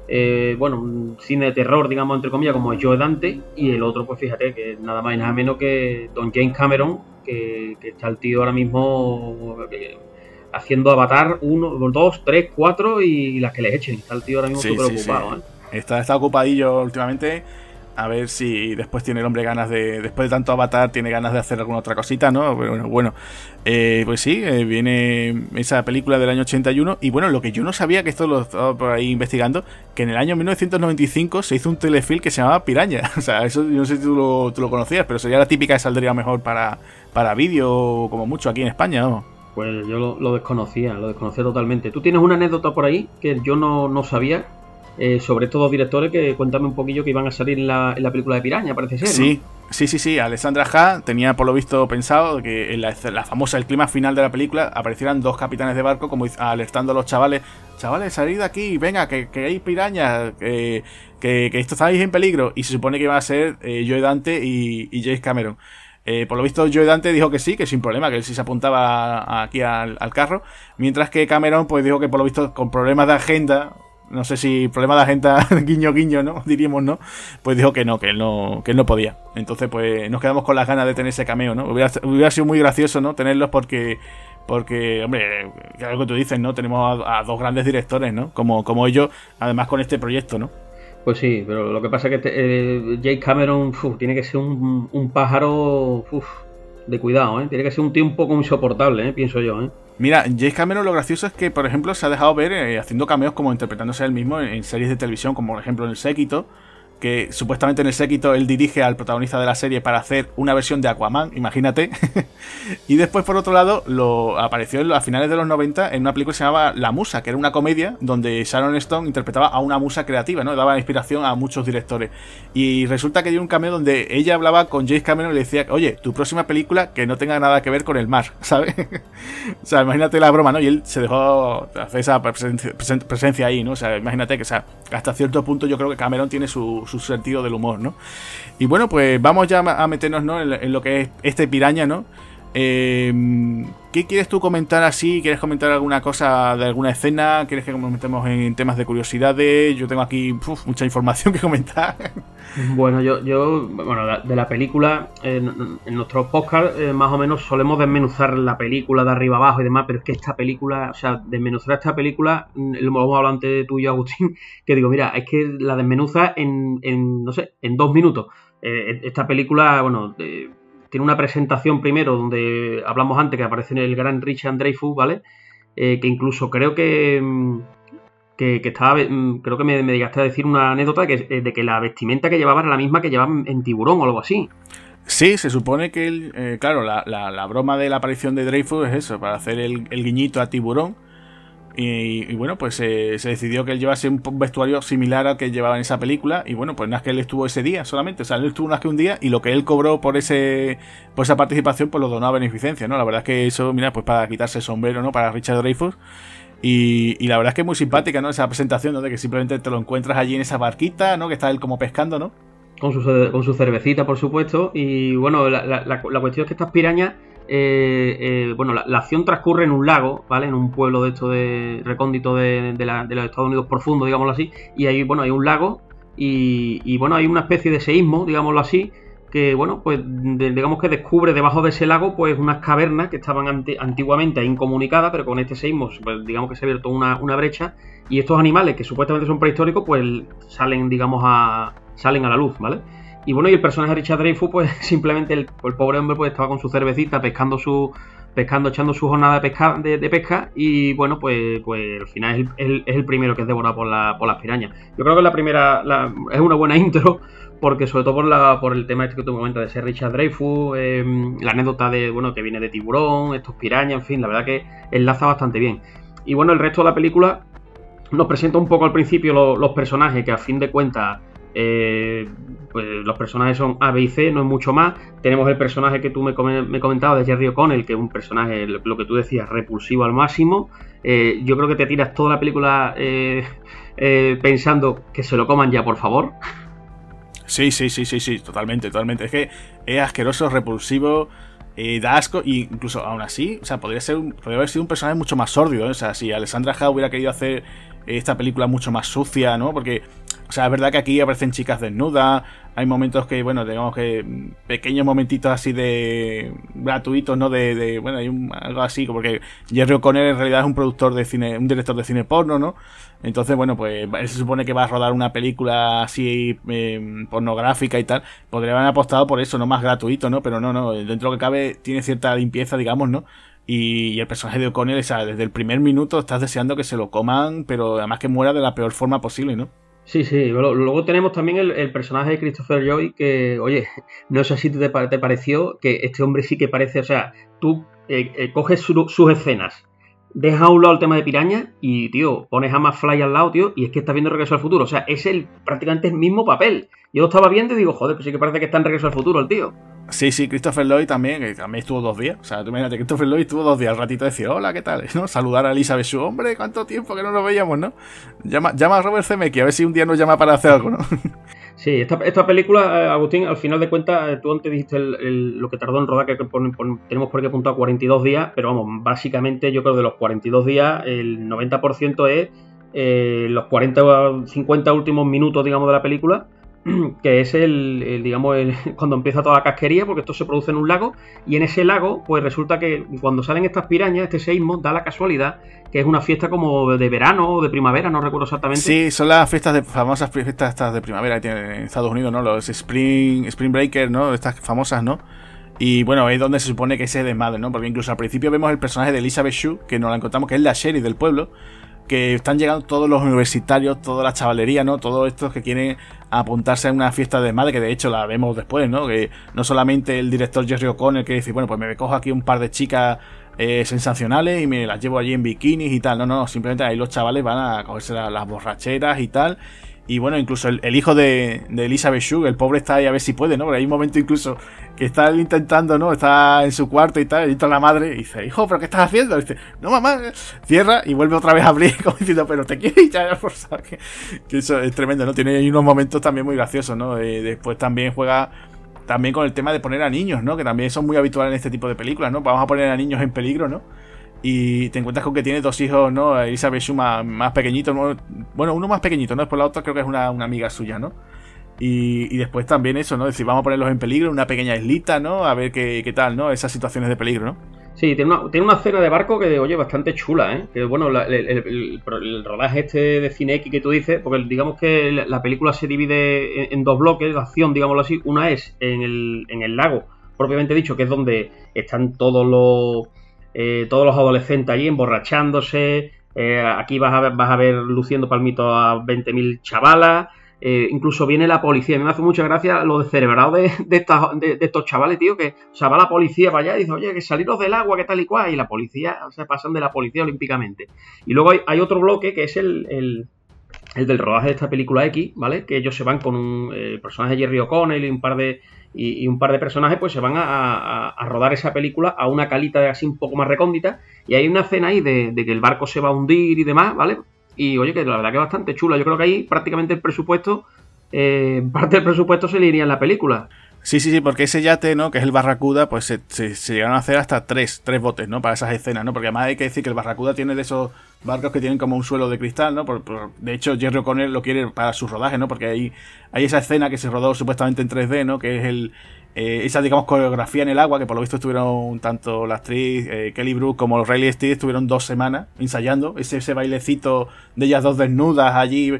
eh, bueno, un cine de terror, digamos, entre comillas, como Joe Dante, y el otro, pues fíjate, que nada más y nada menos que Don James Cameron, que, está el tío ahora mismo eh, haciendo Avatar 1, 2, 3, 4 y las que les echen. Está el tío ahora mismo súper ocupado. ¿eh? Está, está ocupadillo últimamente a ver si después tiene el hombre ganas de. Después de tanto avatar, tiene ganas de hacer alguna otra cosita, ¿no? Bueno, bueno eh, pues sí, eh, viene esa película del año 81. Y bueno, lo que yo no sabía, que esto lo estaba por ahí investigando, que en el año 1995 se hizo un telefilm que se llamaba Piraña. O sea, eso yo no sé si tú lo, tú lo conocías, pero sería la típica que saldría mejor para, para vídeo, como mucho aquí en España, ¿no? Pues yo lo, lo, desconocía, lo desconocía totalmente. ¿Tú tienes una anécdota por ahí que yo no, no sabía? Eh, sobre estos dos directores que cuéntame un poquillo que iban a salir en la, en la película de Piraña, parece ser. Sí, sí, sí, sí. Alessandra Ha tenía por lo visto pensado que en la, la, famosa, el clima final de la película, aparecieran dos capitanes de barco como alertando a los chavales, chavales, salid de aquí, venga, que, hay pirañas, que, que, esto estáis en peligro. Y se supone que iban a ser eh, Joe Dante y, y James Cameron. Eh, por lo visto, Joe Dante dijo que sí, que sin problema, que él sí se apuntaba aquí al, carro. Mientras que Cameron, pues dijo que por lo visto, con problemas de agenda, no sé si problema de agenda guiño guiño, ¿no? Diríamos, ¿no? Pues dijo que no, que él no, que él no podía. Entonces, pues nos quedamos con las ganas de tener ese cameo, ¿no? Hubiera, sido muy gracioso, ¿no? Tenerlos porque, porque, hombre, algo que tú dices, ¿no? Tenemos a, dos grandes directores, ¿no? Como, como ellos, además con este proyecto, ¿no? Pues sí, pero lo que pasa es que eh, Jake Cameron tiene que ser un, un pájaro uf, de cuidado, ¿eh? Tiene que ser un tío un poco insoportable, ¿eh? Pienso yo, ¿eh? Mira, James Cameron lo gracioso es que, por ejemplo, se ha dejado ver eh, haciendo cameos como interpretándose él mismo en, series de televisión, como por ejemplo en El Séquito, que supuestamente en el séquito él dirige al protagonista de la serie para hacer una versión de Aquaman, imagínate. y después, por otro lado, lo apareció a finales de los 90 en una película que se llamaba La Musa, que era una comedia donde Sharon Stone interpretaba a una musa creativa, ¿no? Daba inspiración a muchos directores. Y resulta que dio un cameo donde ella hablaba con James Cameron y le decía, oye, tu próxima película que no tenga nada que ver con el mar, ¿sabes? o sea, imagínate la broma, ¿no? Y él se dejó hacer esa presencia, ahí, ¿no? O sea, imagínate que, sea, hasta cierto punto yo creo que Cameron tiene su su sentido del humor, ¿no? Y bueno, pues vamos ya a meternos ¿no? en, lo que es este piraña, ¿no? Em, ¿Qué quieres tú comentar así? ¿Quieres comentar alguna cosa de alguna escena? ¿Quieres que nos metemos en temas de curiosidades? Yo tengo aquí mucha información que comentar. Bueno, yo, yo bueno, de la película, en, nuestros podcasts eh, más o menos solemos desmenuzar la película de arriba abajo y demás, pero es que esta película, o sea, desmenuzar esta película, mm, lo hemos hablado antes tú y yo, Agustín, que digo, mira, es que la desmenuza en, en no sé, en dos minutos. Eh, esta película, bueno, tiene una presentación primero donde hablamos antes que aparece en el gran Richard Dreyfus, ¿vale? Eh, que incluso creo que, mm, que, estaba, mm, creo que me, me llegaste a decir una anécdota eh, de que la vestimenta que llevaba era la misma que llevaban en Tiburón o algo así. Sí, se supone que, el, eh, claro, la, broma de la aparición de Dreyfus es eso, para hacer el, el guiñito a Tiburón y, bueno, pues se decidió que él llevase un vestuario similar al que llevaba en esa película. Y bueno, pues nada es que él estuvo ese día solamente. O sea, él estuvo más que un día y lo que él cobró por ese por esa participación, pues lo donó a beneficencia, ¿no? La verdad es que eso, mira, pues para quitarse el sombrero, ¿no? Para Richard Dreyfus. Y, la verdad es que es muy simpática, ¿no? Esa presentación, ¿no? Que simplemente te lo encuentras allí en esa barquita, ¿no? Que está él como pescando, ¿no? Con su, con su cervecita, por supuesto. Y bueno, la cuestión es que estas pirañas eh, eh, bueno, la, acción transcurre en un lago, ¿vale? En un pueblo de esto de recóndito de, los Estados Unidos profundo, digámoslo así. Y ahí, bueno, hay un lago y, bueno, hay una especie de seísmo, digámoslo así, que, bueno, pues digamos que descubre debajo de ese lago, pues unas cavernas que estaban antiguamente incomunicadas, pero con este seísmo, pues digamos que se ha abierto una, una brecha y estos animales que supuestamente son prehistóricos, pues salen, digamos, a, salen a la luz, ¿vale? Y bueno, y el personaje de Richard Dreyfuss, pues simplemente el, pobre hombre pues estaba con su cervecita pescando su pescando, echando su jornada de pesca, de, pesca y bueno, pues, pues al final es el, primero que es devorado por, la, por las pirañas. Yo creo que la primera es una buena intro porque sobre todo por, la, por el tema este que tú comentas de ser Richard Dreyfuss, em, la anécdota de bueno que viene de tiburón, estos pirañas, en fin, la verdad que enlaza bastante bien. Y bueno, el resto de la película nos presenta un poco al principio los personajes que a fin de cuentas eh, pues los personajes son A, B y C, no es mucho más. Tenemos el personaje que tú me, me comentabas de Jerry O'Connell, que es un personaje, lo que tú decías, repulsivo al máximo. Eh, yo creo que te tiras toda la película eh, pensando que se lo coman ya, por favor. Sí, sí, sí, sí, sí, totalmente, totalmente. Es que es asqueroso, repulsivo, da asco, e incluso aún así, o sea, podría, ser podría haber sido un personaje mucho más sórdido. O sea, si Alessandra Ha hubiera querido hacer esta película mucho más sucia, ¿no? Porque o sea, es verdad que aquí aparecen chicas desnudas, hay momentos que, bueno, digamos que pequeños momentitos así de gratuitos, ¿no? De, bueno, hay algo así, porque Jerry O'Connell en realidad es un productor de cine, un director de cine porno, ¿no? Entonces, bueno, pues él se supone que va a rodar una película así em, pornográfica y tal. Podrían haber apostado por eso, no más gratuito, ¿no? Pero no, no, dentro de que cabe tiene cierta limpieza, digamos, ¿no? Y, el personaje de O'Connell, o sea, desde el primer minuto estás deseando que se lo coman, pero además que muera de la peor forma posible, ¿no? Sí, sí. Luego, tenemos también el, personaje de Christopher Joy que, oye, no sé si te, te pareció que este hombre sí que parece, o sea, tú eh, eh, coges sus escenas, dejas a un lado el tema de piraña y, tío, pones a más Fly al lado, tío, y es que estás viendo Regreso al Futuro. O sea, es el prácticamente el mismo papel. Yo lo estaba viendo y digo, joder, pues sí que parece que está en Regreso al Futuro el tío. Sí, sí, Christopher Lloyd también, que también estuvo dos días. O sea, tú imagínate, Christopher Lloyd estuvo dos días, al ratito de decir, hola, ¿qué tal? ¿no? Saludar a Elizabeth su hombre, cuánto tiempo que no nos veíamos, ¿no? Llama, llama a Robert Zemeckis, a ver si un día nos llama para hacer algo, ¿no? Sí, esta, película, eh, Agustín, al final de cuentas, eh, tú antes dijiste lo que tardó en rodar, que tenemos por aquí apuntado 42 días, pero vamos, básicamente yo creo que de los 42 días, el 90% es eh, los 40 o 50 últimos minutos, digamos, de la película, que es el, digamos, el, cuando empieza toda la casquería, porque esto se produce en un lago, y en ese lago, pues resulta que cuando salen estas pirañas, este seísmo, da la casualidad que es una fiesta como de verano o de primavera, no recuerdo exactamente. Sí, son las fiestas de famosas fiestas estas de primavera en Estados Unidos, ¿no? Los Spring, Spring Breaker, ¿no? Estas famosas, ¿no? Y bueno, es donde se supone que ese desmadre, ¿no? Porque incluso al principio vemos el personaje de Elizabeth Shue, que nos la encontramos que es la sheriff del pueblo, que están llegando todos los universitarios, toda la chavalería, ¿no? Todos estos que quieren apuntarse a una fiesta de madre, que de hecho la vemos después, ¿no? Que no solamente el director Jerry O'Connell que dice, bueno, pues me cojo aquí un par de chicas eh, sensacionales y me las llevo allí en bikinis y tal. No, no, simplemente ahí los chavales van a cogerse las borracheras y tal. Y bueno, incluso el, hijo de, Elizabeth Shue, el pobre está ahí a ver si puede, ¿no? Pero hay un momento incluso que está intentando, ¿no? Está en su cuarto y tal, y entra la madre y dice, hijo, ¿pero qué estás haciendo? Y dice, no, mamá, cierra y vuelve otra vez a abrir, como diciendo, pero te quiero ya, por que, que eso es tremendo, ¿no? Tiene unos momentos también muy graciosos, ¿no? después también juega también con el tema de poner a niños, ¿no? Que también son muy habituales en este tipo de películas, ¿no? Vamos a poner a niños en peligro, ¿no? Y te encuentras con que tiene dos hijos, ¿no? Elizabeth Shue más, pequeñito, bueno, uno más pequeñito, ¿no? Después la otra creo que es una, amiga suya, ¿no? Y, después también eso, ¿no? Decir, vamos a ponerlos en peligro, una pequeña islita, ¿no? A ver qué, qué tal, ¿no? Esas situaciones de peligro, ¿no? Sí, tiene una, tiene una escena de barco que, oye, bastante chula, ¿eh? Que bueno, el, rodaje este de cine X que tú dices, porque digamos que la película se divide en, dos bloques de acción, digámoslo así. Una es en el, en el lago, propiamente dicho, que es donde están todos los eh, todos los adolescentes allí emborrachándose. Eh, aquí vas a, ver, vas a ver luciendo palmito a 20.000 chavalas. Eh, incluso viene la policía. Me hace mucha gracia lo de de, estos chavales, tío, que o va la policía para allá y dice, oye, que saliros del agua, que tal y cual. Y la policía, se pasan de la policía olímpicamente. Y luego hay, otro bloque que es el, el, del rodaje de esta película X, ¿vale? Que ellos se van con un personaje de Jerry O'Connell y un par de y, un par de personajes pues se van a, rodar esa película a una calita de así un poco más recóndita y hay una escena ahí de, que el barco se va a hundir y demás, ¿vale? Y oye, que la verdad que es bastante chula. Yo creo que ahí prácticamente el presupuesto, eh, parte del presupuesto se le iría en la película. Sí, sí, sí, porque ese yate, ¿no? Que es el Barracuda, pues se, se, llegaron a hacer hasta tres, tres botes, ¿no? Para esas escenas, ¿no? Porque además hay que decir que el Barracuda tiene de esos barcos que tienen como un suelo de cristal, ¿no? Por, de hecho, Jerry O'Connell lo quiere para su rodaje, ¿no? Porque hay, hay esa escena que se rodó supuestamente en 3D, ¿no? Que es el, eh, esa, digamos, coreografía en el agua, que por lo visto estuvieron tanto la actriz eh, Kelly Brook como Riley Steele estuvieron dos semanas ensayando ese, ese bailecito de ellas dos desnudas allí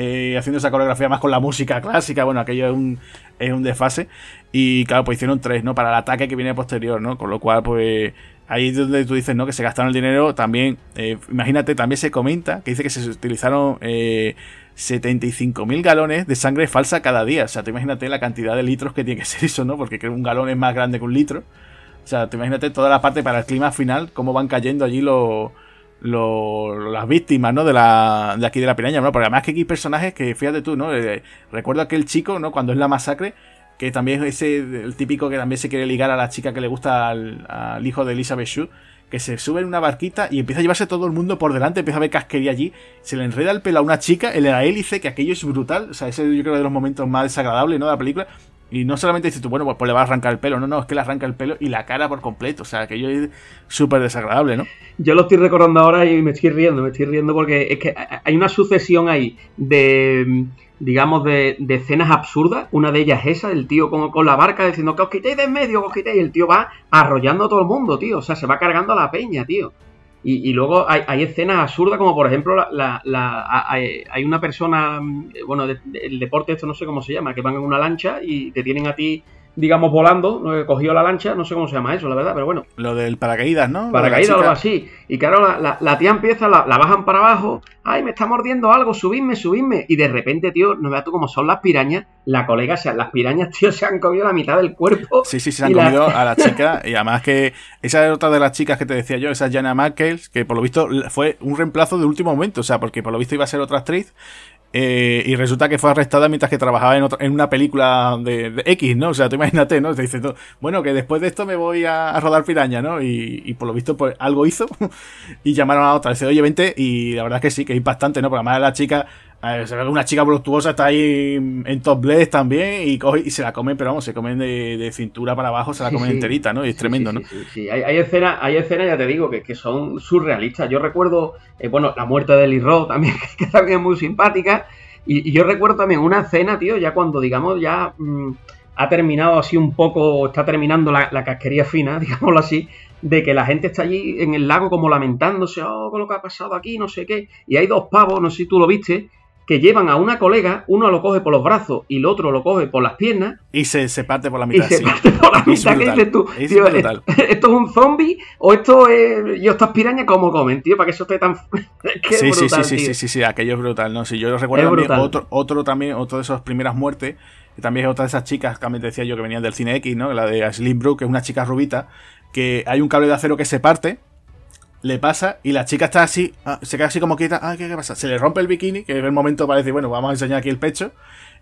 eh, haciendo esa coreografía más con la música clásica, bueno, aquello es un, es un desfase. Y claro, pues hicieron tres, ¿no? Para el ataque que viene posterior, ¿no? Con lo cual, pues ahí es donde tú dices, ¿no? Que se gastaron el dinero también. Eh, imagínate, también se comenta que dice que se utilizaron eh, 75.000 galones de sangre falsa cada día. O sea, te imagínate la cantidad de litros que tiene que ser eso, ¿no? Porque un galón es más grande que un litro. O sea, te imagínate toda la parte para el clima final, cómo van cayendo allí los las víctimas, ¿no? De, la, de aquí de la piraña, ¿no? Porque además que hay personajes que, fíjate tú, ¿no? Eh, recuerdo aquel chico, ¿no? Cuando es la masacre, que también es ese, el típico que también se quiere ligar a la chica que le gusta al, hijo de Elizabeth Shue, que se sube en una barquita y empieza a llevarse todo el mundo por delante, empieza a ver casquería allí, se le enreda el pelo a una chica, en la hélice, que aquello es brutal, o sea, ese yo creo de los momentos más desagradables, ¿no? De la película, y no solamente dices tú, bueno, pues, pues, le va a arrancar el pelo. No, no, es que le arranca el pelo y la cara por completo. O sea, que es súper desagradable, ¿no? Yo lo estoy recordando ahora y me estoy riendo, me estoy riendo porque es que hay una sucesión ahí de, digamos, de, escenas absurdas. Una de ellas es esa, el tío con, con la barca diciendo que os quitéis de en medio, os quitéis. Y el tío va arrollando a todo el mundo, tío. O sea, se va cargando a la peña, tío. Y, luego hay, escenas absurdas, como por ejemplo, la, hay, una persona, mm, bueno, el deporte, esto no sé cómo se llama, que van en una lancha y te tienen a ti digamos, volando, cogió la lancha, no sé cómo se llama eso, la verdad, pero bueno. Lo del paracaídas, ¿no? Paracaídas o algo así. Y claro, la, tía empieza, la, bajan para abajo, ay, me está mordiendo algo, subidme, subidme. Y de repente, tío, no veas tú cómo son las pirañas, la colega, o sea, las pirañas, tío, se han comido la mitad del cuerpo. Sí, sí, se han comido a la chica. Y además que esa es otra de las chicas que te decía yo, esa Jana Michaels, que por lo visto fue un reemplazo de último momento, o sea, porque por lo visto iba a ser otra actriz. Eh, y resulta que fue arrestada mientras que trabajaba en, en una película de, X, ¿no? O sea, tú imagínate, ¿no? Te dice, bueno, que después de esto me voy a, rodar piraña, ¿no? Y, por lo visto, pues algo hizo y llamaron a otra. Dice, oye, vente. Y la verdad es que sí, que es impactante, ¿no? Porque además la chica se ve que una chica voluptuosa está ahí en top bless también y, coge, y se la comen, pero vamos, se comen de, cintura para abajo, se la comen enterita, ¿no? Y es tremendo, ¿no? Sí, Hay, hay, escenas, hay escenas, ya te digo, que, que son surrealistas. Yo recuerdo, eh, bueno, la muerte de Lee Roth también, que también es muy simpática. Y, yo recuerdo también una escena, tío, ya cuando, digamos, ya mm, ha terminado así un poco, está terminando la, la casquería fina, digámoslo así, de que la gente está allí en el lago como lamentándose, oh, con lo que ha pasado aquí, no sé qué. Y hay dos pavos, no sé si tú lo viste, que llevan a una colega, uno lo coge por los brazos y el otro lo coge por las piernas. Y se, se parte por la mitad. Y se parte por la mitad. ¿Qué dices tú? Tío, ¿esto es un zombie o esto es. Yo estas pirañas cómo comen, tío? Para que eso esté tan. sí, sí, sí, sí, sí, sí, aquello es brutal, ¿no? Si yo recuerdo también, otro, otro también, otro de esas primeras muertes, también es otra de esas chicas, que decía yo que venían del cine X, ¿no? La de Ashley Brook, que es una chica rubita, que hay un cable de acero que se parte le pasa y la chica está así, ah, se queda así como quieta, ah, ¿qué, pasa? Se le rompe el bikini, que en el momento parece, bueno, vamos a enseñar aquí el pecho,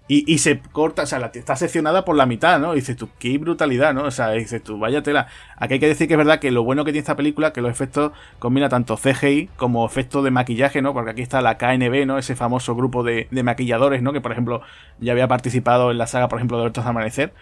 y, se corta, o sea, la, está seccionada por la mitad, ¿no? Y dices tú, qué brutalidad, ¿no? O sea, dices tú, vaya tela. Aquí hay que decir que es verdad que lo bueno que tiene esta película, que los efectos combina tanto CGI como efectos de maquillaje, ¿no? Porque aquí está la KNB, ¿no? Ese famoso grupo de, de maquilladores, ¿no? Que por ejemplo ya había participado en la saga, por ejemplo, de Hortos de Amanecer.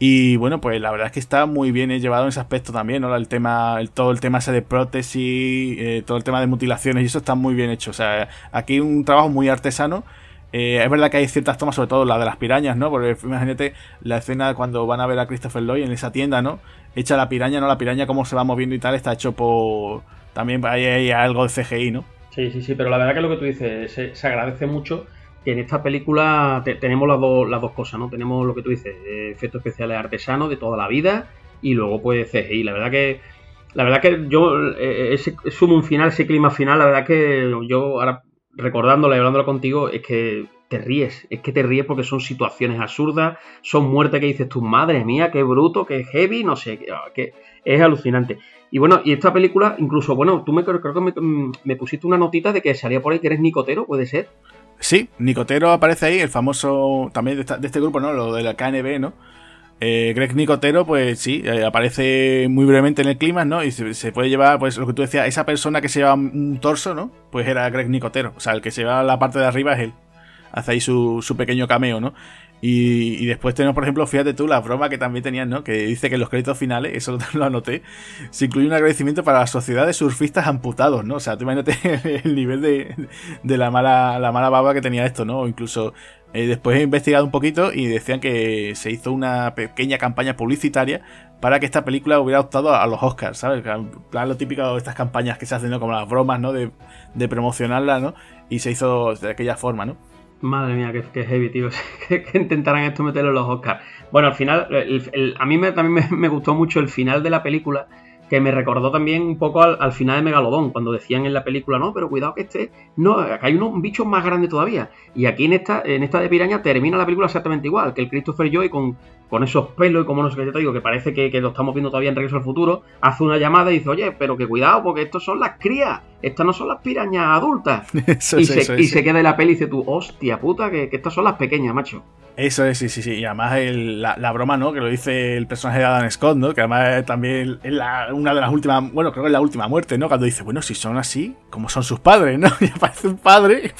Y bueno, pues la verdad es que está muy bien llevado en ese aspecto también, ¿no? El tema, el, todo el tema ese de prótesis, eh, todo el tema de mutilaciones, y eso está muy bien hecho. O sea, aquí un trabajo muy artesano. Eh, es verdad que hay ciertas tomas, sobre todo la de las pirañas, ¿no? Porque imagínate la escena cuando van a ver a Christopher Lloyd en esa tienda, ¿no? Echa la piraña, ¿no? La piraña cómo se va moviendo y tal, está hecho por... También hay, algo de CGI, ¿no? Sí, sí, sí, pero la verdad que lo que tú dices se agradece mucho en esta película tenemos las, las dos cosas, ¿no? Tenemos lo que tú dices, eh, efectos especiales artesanos de toda la vida y luego pues CGI. La verdad que la verdad que yo eh, ese sumo final, ese clima final, la verdad que yo ahora recordándolo y hablándolo contigo es que te ríes, es que te ríes porque son situaciones absurdas, son muertes que dices tu madre mía, qué bruto, qué heavy, no sé, que es alucinante. Y bueno, y esta película, incluso, bueno, tú me creo que me, pusiste una notita de que salía por ahí que eres nicotero, ¿puede ser? Sí, Nicotero aparece ahí, el famoso también de, este grupo, ¿no? Lo de la KNB, ¿no? Eh, Greg Nicotero, pues sí, eh, aparece muy brevemente en el clima, ¿no? Y se, puede llevar, pues lo que tú decías, esa persona que se lleva un torso, ¿no? Pues era Greg Nicotero. O sea, el que se lleva la parte de arriba es él. Hace ahí su, su pequeño cameo, ¿no? Y, después tenemos, por ejemplo, fíjate tú, la broma que también tenían, ¿no? Que dice que en los créditos finales, eso lo anoté, se incluye un agradecimiento para la sociedad de surfistas amputados, ¿no? O sea, tú imagínate el nivel de, de la mala la mala baba que tenía esto, ¿no? O incluso eh, después he investigado un poquito y decían que se hizo una pequeña campaña publicitaria para que esta película hubiera optado a los Oscars, ¿sabes? Plan lo típico de estas campañas que se hacen, ¿no? Como las bromas, ¿no? De, de promocionarla, ¿no? Y se hizo de aquella forma, ¿no? Madre mía, qué, heavy, tío. que, intentaran esto meterlo en los Oscars. Bueno, al final, a mí también me, gustó mucho el final de la película, que me recordó también un poco al, final de Megalodón, cuando decían en la película, no, pero cuidado que este, no, acá hay unos bichos más grandes todavía. Y aquí en esta, en esta de Piraña termina la película exactamente igual, que el Christopher Joy con, con esos pelos y como no sé qué te digo, que parece que, lo estamos viendo todavía en Regreso al Futuro, hace una llamada y dice, oye, pero que cuidado, porque estos son las crías, estas no son las pirañas adultas. y, se, y se, queda en la peli y dice tú, hostia puta, que, que estas son las pequeñas, macho. Eso es, sí, sí, sí. Y además la, broma, ¿no? Que lo dice el personaje de Adam Scott, ¿no? Que además también es una de las últimas, bueno, creo que es la última muerte, ¿no? Cuando dice, bueno, si son así, como son sus padres, ¿no? Y aparece un padre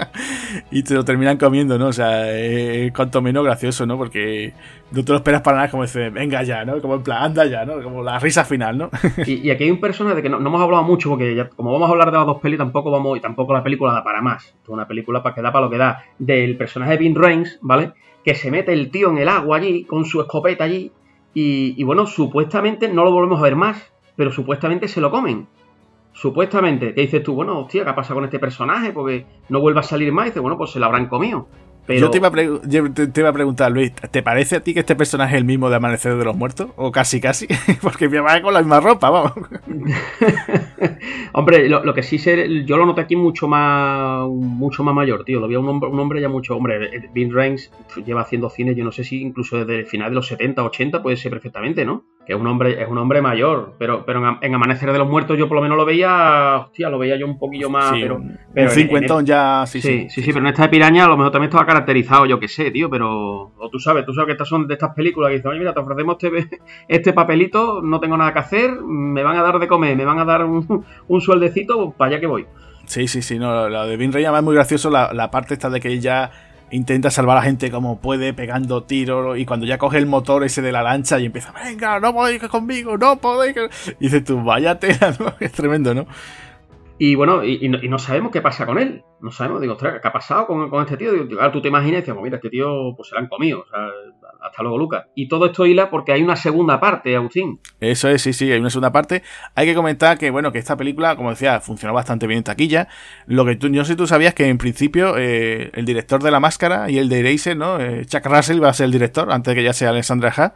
y te lo terminan comiendo, ¿no? O sea, es cuanto menos gracioso, ¿no? Porque no te lo esperas para nada, como dice, venga ya, ¿no? Como en plan, anda ya, ¿no? Como la risa final, ¿no? y, aquí hay un personaje de que no, hemos hablado mucho, porque ya, como vamos a hablar de las dos pelis, tampoco vamos, y tampoco la película da para más. Es una película para que da para lo que da. Del personaje de Vin Reigns, ¿vale? Que se mete el tío en el agua allí, con su escopeta allí, y, bueno, supuestamente no lo volvemos a ver más, pero supuestamente se lo comen. Supuestamente, ¿qué dices tú? Bueno, hostia, ¿qué pasa con este personaje? Porque no vuelve a salir más. Y dices, bueno, pues se lo habrán comido. Yo, te iba, a preguntar, Luis, ¿te parece a ti que este personaje es el mismo de Amanecer de los Muertos? ¿O casi, casi? Porque me va con la misma ropa, vamos. hombre, lo, que sí sé, yo lo noté aquí mucho más mucho más mayor, tío. Lo vi un hombre, un hombre ya mucho. Hombre, Vin Reigns lleva haciendo cine, yo no sé si incluso desde el final de los 70, 80 puede ser perfectamente, ¿no? Es un hombre, es un hombre mayor, pero, pero en, Amanecer de los Muertos yo por lo menos lo veía, hostia, lo veía yo un poquillo más, pero, pero. Un ya, sí sí, sí sí, pero en esta de Piraña a lo mejor también estaba caracterizado, yo qué sé, tío, pero. O tú sabes, tú sabes que estas son de estas películas que dicen, oye, mira, te ofrecemos este, este papelito, no tengo nada que hacer, me van a dar de comer, me van a dar un, un sueldecito, para allá que voy. Sí, sí, sí, no, la de Vin Rey es muy gracioso la, la parte esta de que ella intenta salvar a la gente como puede, pegando tiros, y cuando ya coge el motor ese de la lancha y empieza, venga, no podéis conmigo, no podéis. Y dices tú, vaya. Es tremendo, ¿no? Y bueno, y, no, sabemos qué pasa con él. No sabemos, digo, ostras, ¿qué ha pasado con, este tío? Digo, tú te imaginas y dices, mira, este tío pues se lo han comido. O sea, hasta luego, Lucas. Y todo esto hila porque hay una segunda parte, Agustín. Eso es, sí, sí, hay una segunda parte. Hay que comentar que, bueno, que esta película, como decía, funcionó bastante bien en taquilla. Lo que tú, yo no sé si tú sabías que en principio eh, el director de La Máscara y el de Eraser, ¿no? Eh, Chuck Russell va a ser el director, antes de que ya sea Alexandra Ha.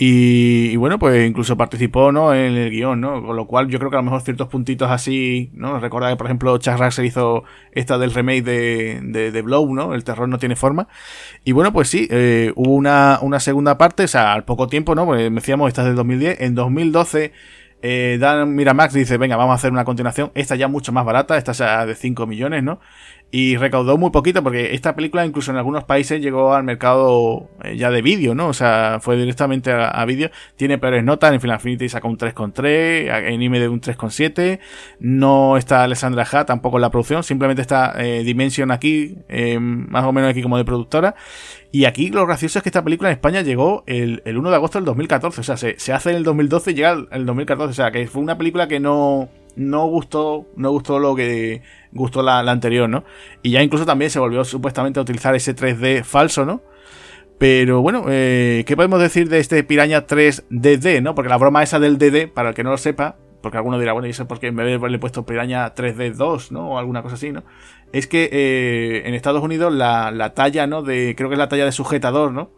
Y, bueno, pues incluso participó ¿no? en el guion, ¿no? Con lo cual yo creo que a lo mejor ciertos puntitos así, ¿no? Recuerda que, por ejemplo, Chuck Russell hizo esta del remake de, de, Blow, ¿no? El terror no tiene forma. Y bueno, pues sí, eh, hubo una, una segunda parte, o sea, al poco tiempo, ¿no? Pues decíamos, esta es del 2010. En 2012 eh, Dan Miramax dice, venga, vamos a hacer una continuación. Esta ya mucho más barata, esta es de 5 millones, ¿no? Y recaudó muy poquito porque esta película incluso en algunos países llegó al mercado eh, ya de vídeo, ¿no? O sea, fue directamente a, vídeo. Tiene peores notas, en Final Infinity saca un 3,3, en IMDb un 3,7. No está Alessandra Ha tampoco en la producción, simplemente está eh, Dimension aquí, eh, más o menos aquí como de productora. Y aquí lo gracioso es que esta película en España llegó el, 1 de agosto del 2014, o sea, se, se hace en el 2012 y llega el 2014, o sea, que fue una película que no no gustó, no gustó lo que gustó la, anterior, ¿no? Y ya incluso también se volvió supuestamente a utilizar ese 3D falso, ¿no? Pero bueno, eh, ¿qué podemos decir de este Piraña 3DD, no? Porque la broma esa del DD, para el que no lo sepa, porque alguno dirá, bueno, ¿y eso por qué de haberle puesto Piraña 3D2, ¿no? O alguna cosa así, ¿no? Es que eh, en Estados Unidos la, la, talla, ¿no? De, creo que es la talla de sujetador, ¿no?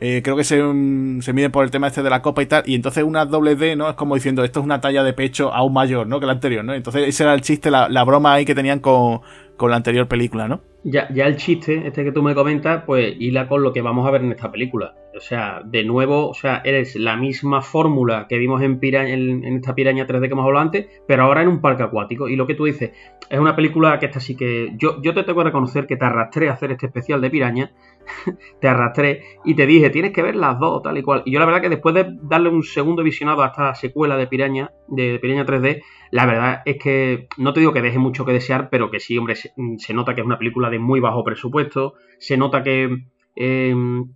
Eh, creo que se, se mide por el tema este de la copa y tal. Y entonces una doble D, ¿no? Es como diciendo, esto es una talla de pecho aún mayor, ¿no? Que la anterior, ¿no? Entonces ese era el chiste, la, la broma ahí que tenían con, con la anterior película, ¿no? Ya, ya el chiste, este que tú me comentas, pues hila con lo que vamos a ver en esta película. O sea, de nuevo, o sea, eres la misma fórmula que vimos en, en, esta piraña 3D que hemos hablado antes, pero ahora en un parque acuático. Y lo que tú dices, es una película que esta sí que. Yo, yo te tengo que reconocer que te arrastré a hacer este especial de piraña, te arrastré y te dije, tienes que ver las dos, tal y cual. Y yo la verdad que después de darle un segundo visionado a esta secuela de piraña, de piraña 3D, la verdad es que no te digo que deje mucho que desear, pero que sí, hombre, se, nota que es una película de muy bajo presupuesto, se nota que em,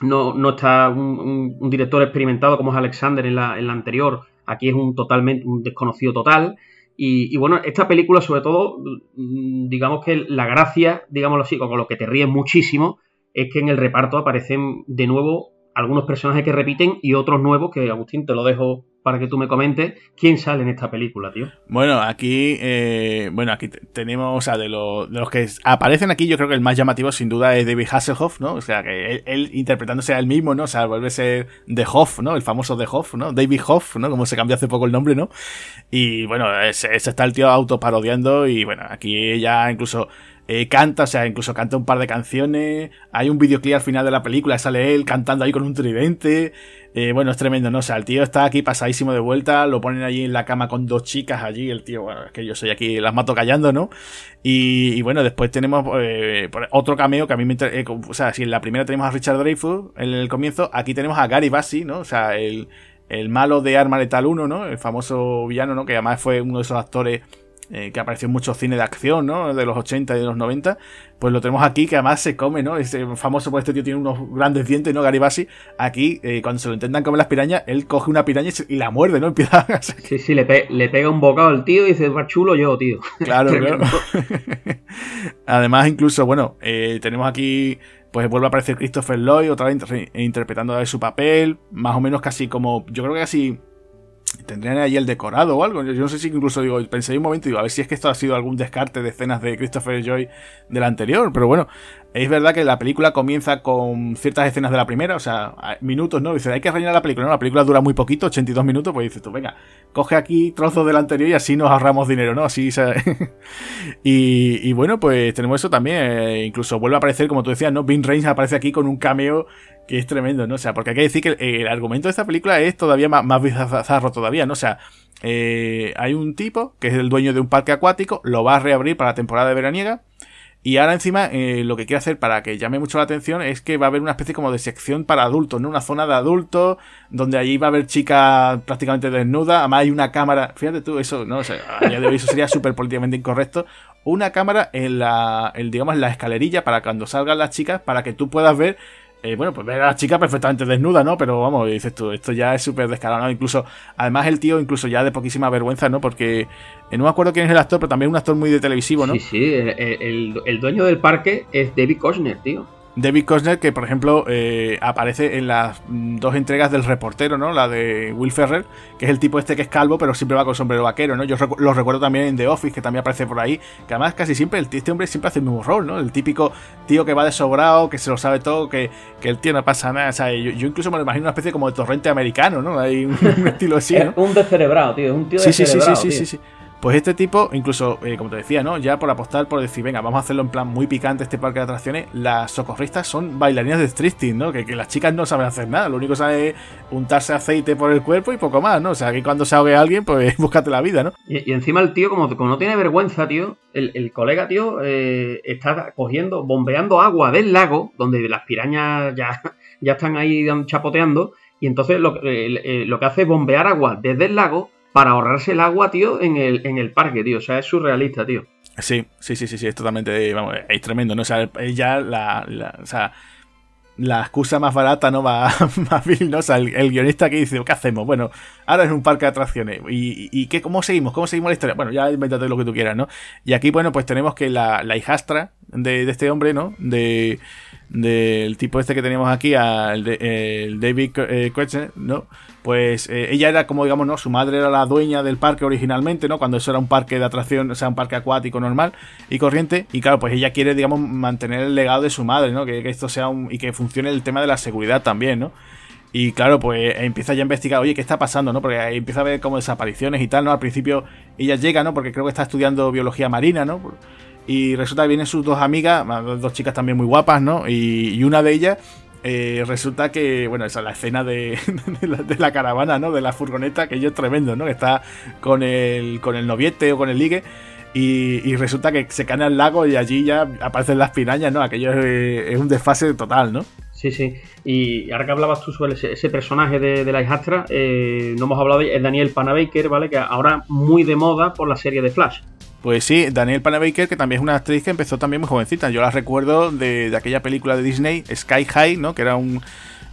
no, no, está un, director experimentado como es Alexander en la, en la anterior, aquí es un totalmente un desconocido total. Y, bueno, esta película, sobre todo, mm, digamos que la gracia, digámoslo así, con lo que te ríes muchísimo, es que en el reparto aparecen de nuevo algunos personajes que repiten y otros nuevos que, Agustín, te lo dejo para que tú me comentes quién sale en esta película, tío. Bueno, aquí, eh, bueno, aquí tenemos, o sea, de, los que aparecen aquí, yo creo que el más llamativo sin duda es David Hasselhoff, ¿no? O sea, que él, interpretándose a él mismo, ¿no? O sea, vuelve a ser The Hoff, ¿no? El famoso The Hoff, ¿no? David Hoff, ¿no? Como se cambió hace poco el nombre, ¿no? Y bueno, se está el tío autoparodiando y bueno, aquí ya incluso eh, canta, o sea, incluso canta un par de canciones. Hay un videoclip al final de la película, sale él cantando ahí con un tridente. Eh, bueno, es tremendo, ¿no? O sea, el tío está aquí pasadísimo de vuelta, lo ponen allí en la cama con dos chicas allí, el tío, bueno, que yo soy aquí, las mato callando, ¿no? Y, bueno, después tenemos eh, otro cameo que a mí me... o sea, si en la primera tenemos a Richard Dreyfuss en el comienzo, aquí tenemos a Gary Bassi, ¿no? O sea, el, el malo de Arma Letal 1, ¿no? El famoso villano, ¿no? Que además fue uno de esos actores eh, que apareció en muchos cines de acción, ¿no? De los 80 y de los 90, pues lo tenemos aquí, que además se come, ¿no? Es famoso por este tío tiene unos grandes dientes, ¿no? Garibasi. Aquí, eh, cuando se lo intentan comer las pirañas, él coge una piraña y, la muerde, ¿no? Empieza a... Sí, sí, le, pega un bocado al tío y dice, más chulo yo, tío. Claro, claro. además, incluso, bueno, eh, tenemos aquí pues vuelve a aparecer Christopher Lloyd otra vez interpretando su papel, más o menos casi como, yo creo que casi tendrían ahí el decorado o algo. Yo, no sé si incluso digo, pensé un momento y digo, a ver si es que esto ha sido algún descarte de escenas de Christopher Joy del anterior, pero bueno, es verdad que la película comienza con ciertas escenas de la primera, o sea, minutos, ¿no? Dice, hay que rellenar la película, ¿no? La película dura muy poquito, 82 minutos, pues dices tú, venga, coge aquí trozos del anterior y así nos ahorramos dinero, ¿no? Así, y, y, bueno, pues tenemos eso también, eh, incluso vuelve a aparecer, como tú decías, ¿no? Vin Reigns aparece aquí con un cameo que es tremendo, ¿no? O sea, porque hay que decir que el, argumento de esta película es todavía más, más bizarro todavía, ¿no? O sea, eh, hay un tipo que es el dueño de un parque acuático, lo va a reabrir para la temporada de veraniega. Y ahora encima eh, lo que quiere hacer para que llame mucho la atención es que va a haber una especie como de sección para adultos, ¿no? Una zona de adultos donde allí va a haber chicas prácticamente desnudas, además hay una cámara, fíjate tú, eso, ¿no? O sea, a día de hoy eso sería súper políticamente incorrecto, una cámara en la, digamos, en la escalerilla para cuando salgan las chicas para que tú puedas ver eh, bueno, pues ver a la chica perfectamente desnuda, ¿no? Pero vamos, dices tú, esto ya es súper descarado, ¿no? Incluso, además el tío, incluso ya de poquísima vergüenza, ¿no? Porque eh, no me acuerdo quién es el actor, pero también es un actor muy de televisivo, ¿no? Sí, sí, el, dueño del parque es David Kochner, tío. David Costner, que por ejemplo eh, aparece en las dos entregas del reportero, ¿no? La de Will Ferrell, que es el tipo este que es calvo, pero siempre va con sombrero vaquero, ¿no? Yo lo recuerdo también en The Office, que también aparece por ahí, que además casi siempre este hombre siempre hace el mismo rol, ¿no? El típico tío que va de sobrado, que se lo sabe todo, que, el tío no pasa nada. O sea, yo, incluso me lo imagino una especie como de torrente americano, ¿no? Hay un, estilo así. ¿no? Es un descerebrado, tío, es un tío sí, sí, sí, sí, sí, sí. Pues este tipo, incluso, eh, como te decía, ¿no? Ya por apostar, por decir, venga, vamos a hacerlo en plan muy picante este parque de atracciones, las socorristas son bailarinas de striptease, ¿no? Que, las chicas no saben hacer nada, lo único que sabe es untarse aceite por el cuerpo y poco más, ¿no? O sea, que cuando se ahogue alguien, pues búscate la vida, ¿no? Y, encima el tío, como, no tiene vergüenza, tío, el, colega, tío, eh, está cogiendo, bombeando agua del lago, donde las pirañas ya, ya están ahí chapoteando, y entonces lo, eh, lo que hace es bombear agua desde el lago para ahorrarse el agua, tío, en el, en el parque, tío. O sea, es surrealista, tío. Sí, sí, sí, sí, sí, es totalmente, vamos, es tremendo, ¿no? O sea, ya la, la o sea, la excusa más barata, ¿no? Va más vil, ¿no? O sea, el, guionista que dice, ¿qué hacemos? Bueno, ahora es un parque de atracciones. ¿Y, y qué, cómo seguimos? ¿Cómo seguimos la historia? Bueno, ya invéntate lo que tú quieras, ¿no? Y aquí, bueno, pues tenemos que la, la hijastra de, de este hombre, ¿no? De del tipo este que teníamos aquí, el, el David eh, ¿no? Pues eh, ella era como, digamos, ¿no? Su madre era la dueña del parque originalmente, ¿no? Cuando eso era un parque de atracción, o sea, un parque acuático normal y corriente. Y claro, pues ella quiere, digamos, mantener el legado de su madre, ¿no? Que, esto sea un... y que funcione el tema de la seguridad también, ¿no? Y claro, pues empieza ya a investigar, oye, ¿qué está pasando? ¿no? Porque empieza a ver como desapariciones y tal, ¿no? Al principio ella llega, ¿no? Porque creo que está estudiando biología marina, ¿no? Y resulta que vienen sus dos amigas, dos chicas también muy guapas, ¿no? Y, una de ellas eh, resulta que, bueno, esa es la escena de, la, caravana, ¿no? De la furgoneta, que es tremendo, ¿no? Que está con el, con el noviete o con el ligue. Y, resulta que se cae al lago y allí ya aparecen las pirañas, ¿no? Aquello es, un desfase total, ¿no? Sí, sí. Y ahora que hablabas tú sobre ese, personaje de, la hijastra, eh, no hemos hablado de es Daniel Panabaker, ¿vale? Que ahora muy de moda por la serie de Flash. Pues sí, Daniel Panabaker, que también es una actriz que empezó también muy jovencita. Yo la recuerdo de, aquella película de Disney, Sky High, ¿no? Que era un.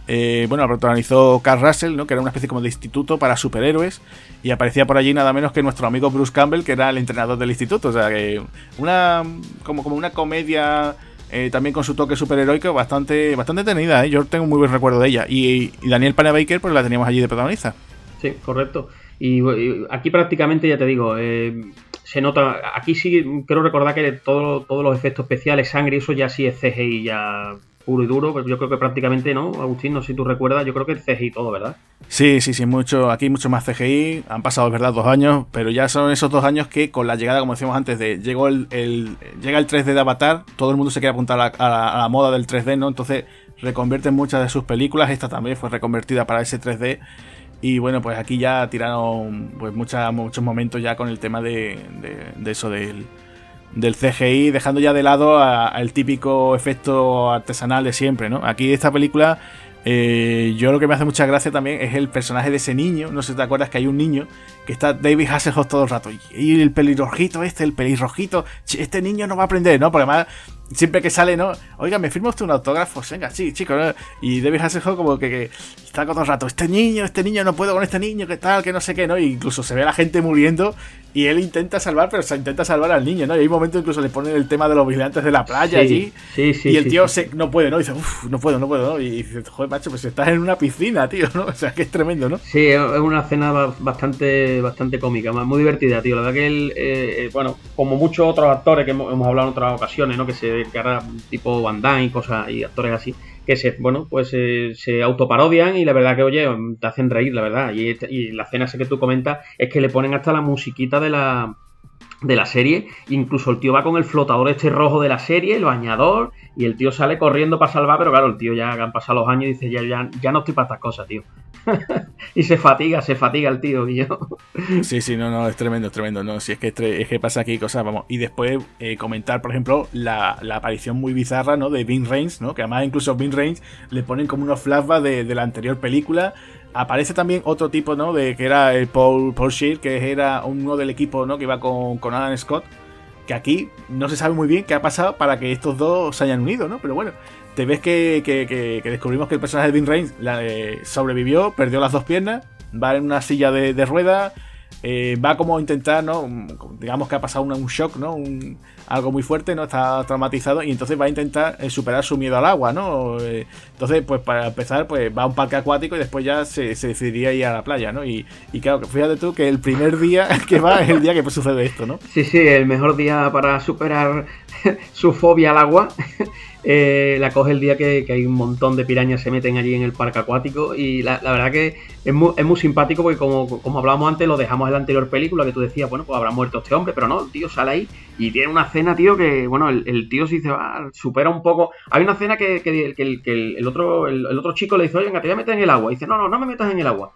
Eh, bueno, la protagonizó Carl Russell, ¿no? Que era una especie como de instituto para superhéroes. Y aparecía por allí nada menos que nuestro amigo Bruce Campbell, que era el entrenador del instituto. O sea que. Una. como, como una comedia. Eh, también con su toque superheroico bastante bastante tenida, ¿eh? yo tengo un muy buen recuerdo de ella. Y, Daniel Panabaker, pues la teníamos allí de protagonista. Sí, correcto. Y, aquí prácticamente, ya te digo, eh, se nota. Aquí sí, creo recordar que todo, todos los efectos especiales, sangre, eso ya sí es CGI ya puro y duro. Pero yo creo que prácticamente, ¿no? Agustín, no sé si tú recuerdas, yo creo que es CGI todo, ¿verdad? Sí, sí, sí, mucho. Aquí mucho más CGI. Han pasado, verdad, dos años, pero ya son esos dos años que con la llegada, como decíamos antes, de llegó el, llega el 3D de Avatar, todo el mundo se quiere apuntar a la, a la moda del 3D, ¿no? Entonces reconvierten muchas de sus películas. Esta también fue reconvertida para ese 3D. Y bueno, pues aquí ya tiraron pues muchos momentos ya con el tema de, de, eso del, del, CGI, dejando ya de lado al típico efecto artesanal de siempre, ¿no? Aquí esta película, eh, yo lo que me hace mucha gracia también es el personaje de ese niño, no sé si te acuerdas que hay un niño que está David Hasselhoff todo el rato, y el pelirrojito este, el pelirrojito, este niño no va a aprender, ¿no? Porque además siempre que sale, ¿no? Oiga, ¿me firma usted un autógrafo? Venga, sí, chicos. ¿no? Y David Hasselhoff como que, que, está todo el rato, este niño, este niño, no puedo con este niño, que tal, que no sé qué, ¿no? Y incluso se ve a la gente muriendo y él intenta salvar, pero se intenta salvar al niño, ¿no? Y hay un momento incluso le ponen el tema de los vigilantes de la playa allí. Sí, sí, y el tío se, no puede, ¿no? Y dice, uff, no puedo, no puedo, ¿no? Y dice, joder, macho, pues estás en una piscina, tío, ¿no? O sea, que es tremendo, ¿no? Sí, es una escena bastante, bastante cómica, muy divertida, tío. La verdad que él, eh, eh, bueno, como muchos otros actores que hemos, hablado en otras ocasiones, ¿no? Que se ahora tipo Van Damme y cosas, y actores así, que se, bueno, pues eh, se autoparodian y la verdad que, oye, te hacen reír, la verdad. Y, y la escena esa que tú comentas es que le ponen hasta la musiquita de la de la serie. Incluso el tío va con el flotador este rojo de la serie, el bañador, y el tío sale corriendo para salvar, pero claro, el tío ya han pasado los años y dice, ya, ya, ya no estoy para estas cosas, tío. y se fatiga, se fatiga el tío, sí, sí, no, no, es tremendo, es tremendo, no, si es que, es que pasa aquí cosas, vamos. Y después eh, comentar, por ejemplo, la, aparición muy bizarra, ¿no? De Vin Reigns, ¿no? Que además incluso Vin Reigns le ponen como unos flashbacks de, de la anterior película Aparece también otro tipo, ¿no? De que era el Paul, Paul Shear, que era uno del equipo, ¿no? Que iba con, con Adam Scott. Que aquí no se sabe muy bien qué ha pasado para que estos dos se hayan unido, ¿no? Pero bueno, te ves que, que, descubrimos que el personaje de Vin Reigns la, sobrevivió, perdió las dos piernas, va en una silla de, de ruedas, eh, va como a intentar, ¿no? Digamos que ha pasado un, shock, ¿no? algo muy fuerte, ¿no? Está traumatizado y entonces va a intentar eh, superar su miedo al agua, ¿no? Eh, entonces, pues para empezar, pues va a un parque acuático y después ya se, decidiría ir a la playa, ¿no? Y, y, claro, fíjate tú que el primer día que va es el día que sucede esto, ¿no? Sí, sí, el mejor día para superar su fobia al agua eh, la coge el día que, hay un montón de pirañas se meten allí en el parque acuático y la, verdad que es muy, es muy, simpático porque como, como hablábamos antes, lo dejamos en la anterior película que tú decías, bueno, pues habrá muerto este hombre, pero no, el tío sale ahí y tiene una cena, tío, que, bueno, el, tío si se va, supera un poco. Hay una cena que, que, el, otro, el, otro chico le dice, oye, venga, te voy a meter en el agua. Y dice, no, no, no me metas en el agua.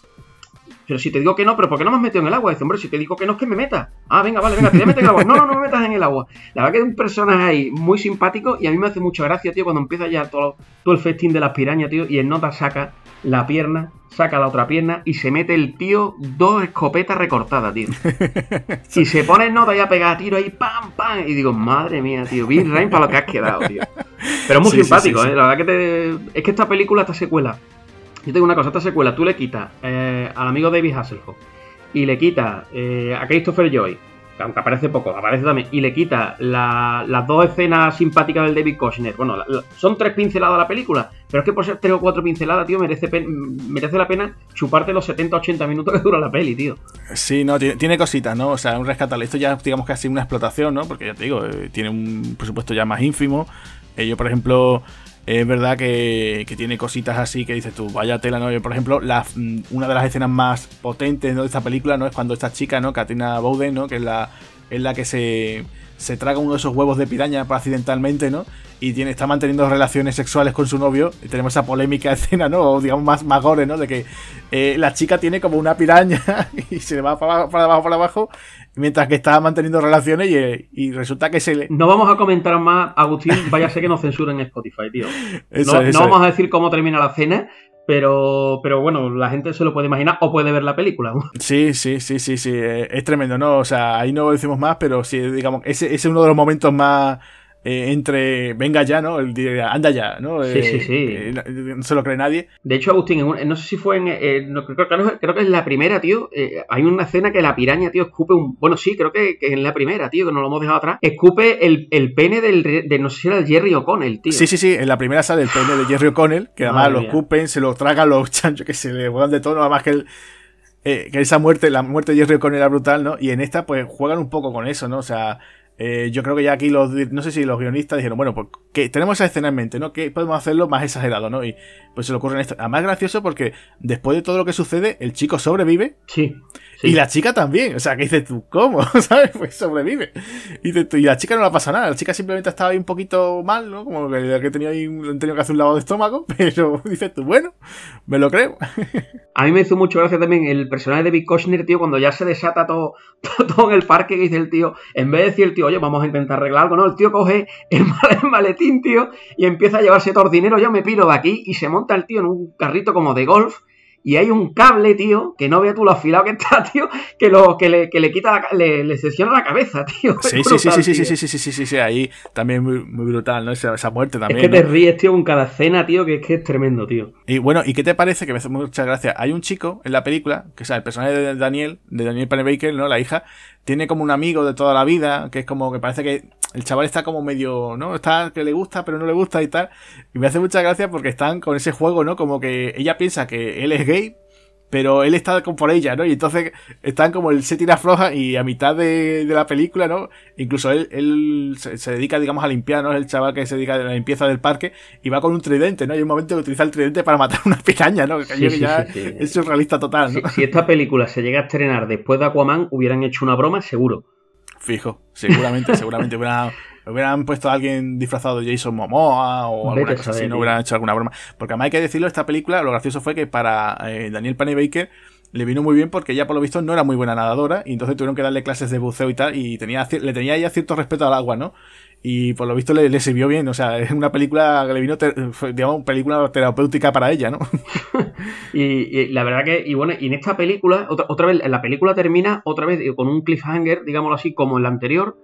Pero si te digo que no, pero ¿por qué no me has metido en el agua? Dice, hombre, si te digo que no es que me meta. Ah, venga, vale, venga, te voy a meter en el agua. No, no, no me metas en el agua. La verdad que es un personaje ahí muy simpático y a mí me hace mucha gracia, tío, cuando empieza ya todo, todo el festín de las pirañas, tío, y el nota saca la pierna, saca la otra pierna y se mete el tío dos escopetas recortadas, tío. y se pone el nota ya pegada a tiro ahí, pam, pam. Y digo, madre mía, tío, Bill Rain para lo que has quedado, tío. Pero es muy simpático, ¿eh? La verdad que te... es que esta película, esta secuela, yo tengo una cosa, esta secuela tú le quitas eh, al amigo David Hasselhoff y le quitas eh, a Christopher Joy, que aunque aparece poco, aparece también, y le quitas las dos escenas simpáticas del David Kushner. Bueno, son tres pinceladas la película, pero es que por ser tres o cuatro pinceladas, tío, merece, merece la pena chuparte los 70-80 minutos que dura la peli, tío. Sí, no, tiene, cositas, ¿no? O sea, un rescatable. Esto ya, digamos sido una explotación, ¿no? Porque ya te digo, eh, tiene un presupuesto ya más ínfimo. yo, por ejemplo es verdad que, tiene cositas así que dices tú, vaya tela, ¿no? por ejemplo, la, mm, una de las escenas más potentes de esta película, ¿no? Es cuando esta chica, ¿no? Katrina Bowden, ¿no? Que es la, es la que se, se traga uno de esos huevos de piraña accidentalmente, ¿no? Y tiene, está manteniendo relaciones sexuales con su novio. Y tenemos esa polémica escena, ¿no? O digamos más, más gore, ¿no? De que eh, la chica tiene como una piraña y se le va para abajo, para abajo, para abajo mientras que estaba manteniendo relaciones y, resulta que se le... No vamos a comentar más, Agustín, vaya a ser que nos censuren en Spotify, tío. no, vamos a decir cómo termina la cena, pero, pero bueno, la gente se lo puede imaginar o puede ver la película. Sí, sí, sí, sí, sí, es tremendo, ¿no? O sea, ahí no decimos más, pero sí, digamos, ese es uno de los momentos más eh, entre venga ya, ¿no? El anda ya, ¿no? Sí, sí, sí. Eh, no se lo cree nadie. De hecho, Agustín, no sé si fue en. no, creo, creo, que es la primera, tío. Eh, hay una escena que la piraña, tío, escupe un. Bueno, sí, creo que, que en la primera, tío, que nos lo hemos dejado atrás. Escupe el, el pene del. De, no sé si era el Jerry O'Connell, tío. Sí, sí, sí. En la primera sale el pene de Jerry O'Connell, que además lo escupen, se lo tragan los chanchos que se le vuelan de tono, además que el. que esa muerte, la muerte de Jerry O'Connell era brutal, ¿no? Y en esta, pues juegan un poco con eso, ¿no? O sea, eh, yo creo que ya aquí los, no sé si los guionistas dijeron, bueno, pues que tenemos esa escena en mente, ¿no? Que podemos hacerlo más exagerado, ¿no? Y pues se le ocurre esto. Además gracioso porque después de todo lo que sucede, el chico sobrevive. Sí. Y la chica también. O sea, que dices tú, ¿cómo? ¿Sabes? Pues sobrevive. Y, y la chica no le pasa nada. La chica simplemente estaba ahí un poquito mal, ¿no? Como que, que tenía ahí, tenido que hacer un lavado de estómago. Pero dices tú, bueno, me lo creo. A mí me hizo mucho gracia también el personaje de Big Kushner, tío, cuando ya se desata todo, todo, en el parque que dice el tío, en vez de decir el tío, oye, vamos a intentar arreglar algo, no, el tío coge el, maletín, tío, y empieza a llevarse todo el dinero, yo me piro de aquí, y se monta el tío en un carrito como de golf, y hay un cable, tío, que no vea tú lo afilado que está, tío, que, lo, que, le, que le quita, la, le, le secciona la cabeza, tío. Sí, sí, sí, sí, sí, sí, sí, sí, sí, sí, ahí también muy, muy brutal, ¿no? Esa, muerte también. Es que te ríes, tío, con cada escena, tío, que es que es tremendo, tío. Y bueno, ¿y qué te parece? Que me hace mucha gracia. Hay un chico en la película, que o sea, el personaje de Daniel, de Daniel Panabaker, ¿no? La hija, tiene como un amigo de toda la vida, que es como que parece que el chaval está como medio, ¿no? Está que le gusta, pero no le gusta y tal. Y me hace mucha gracia porque están con ese juego, ¿no? Como que ella piensa que él es gay, pero él está con por ella, ¿no? Y entonces están como él se tira floja y a mitad de, la película, ¿no? Incluso él, él se, dedica, digamos, a limpiar, ¿no? Es el chaval que se dedica a la limpieza del parque y va con un tridente, ¿no? Hay un momento que utiliza el tridente para matar una piraña, ¿no? Que ya es surrealista total, ¿no? Si, esta película se llega a estrenar después de Aquaman, hubieran hecho una broma, seguro. Fijo, seguramente, seguramente hubiera hubieran puesto a alguien disfrazado de Jason Momoa o alguna cosa así, no hubieran hecho alguna broma. Porque además hay que decirlo, esta película, lo gracioso fue que para eh, Daniel Baker le vino muy bien porque ella por lo visto no era muy buena nadadora y entonces tuvieron que darle clases de buceo y tal y tenía le tenía ya cierto respeto al agua, ¿no? Y por lo visto le, sirvió bien, o sea, es una película que le vino, digamos, una película terapéutica para ella, ¿no? y, la verdad que, y bueno, y en esta película, otra, otra vez, la película termina otra vez con un cliffhanger, digámoslo así, como en la anterior,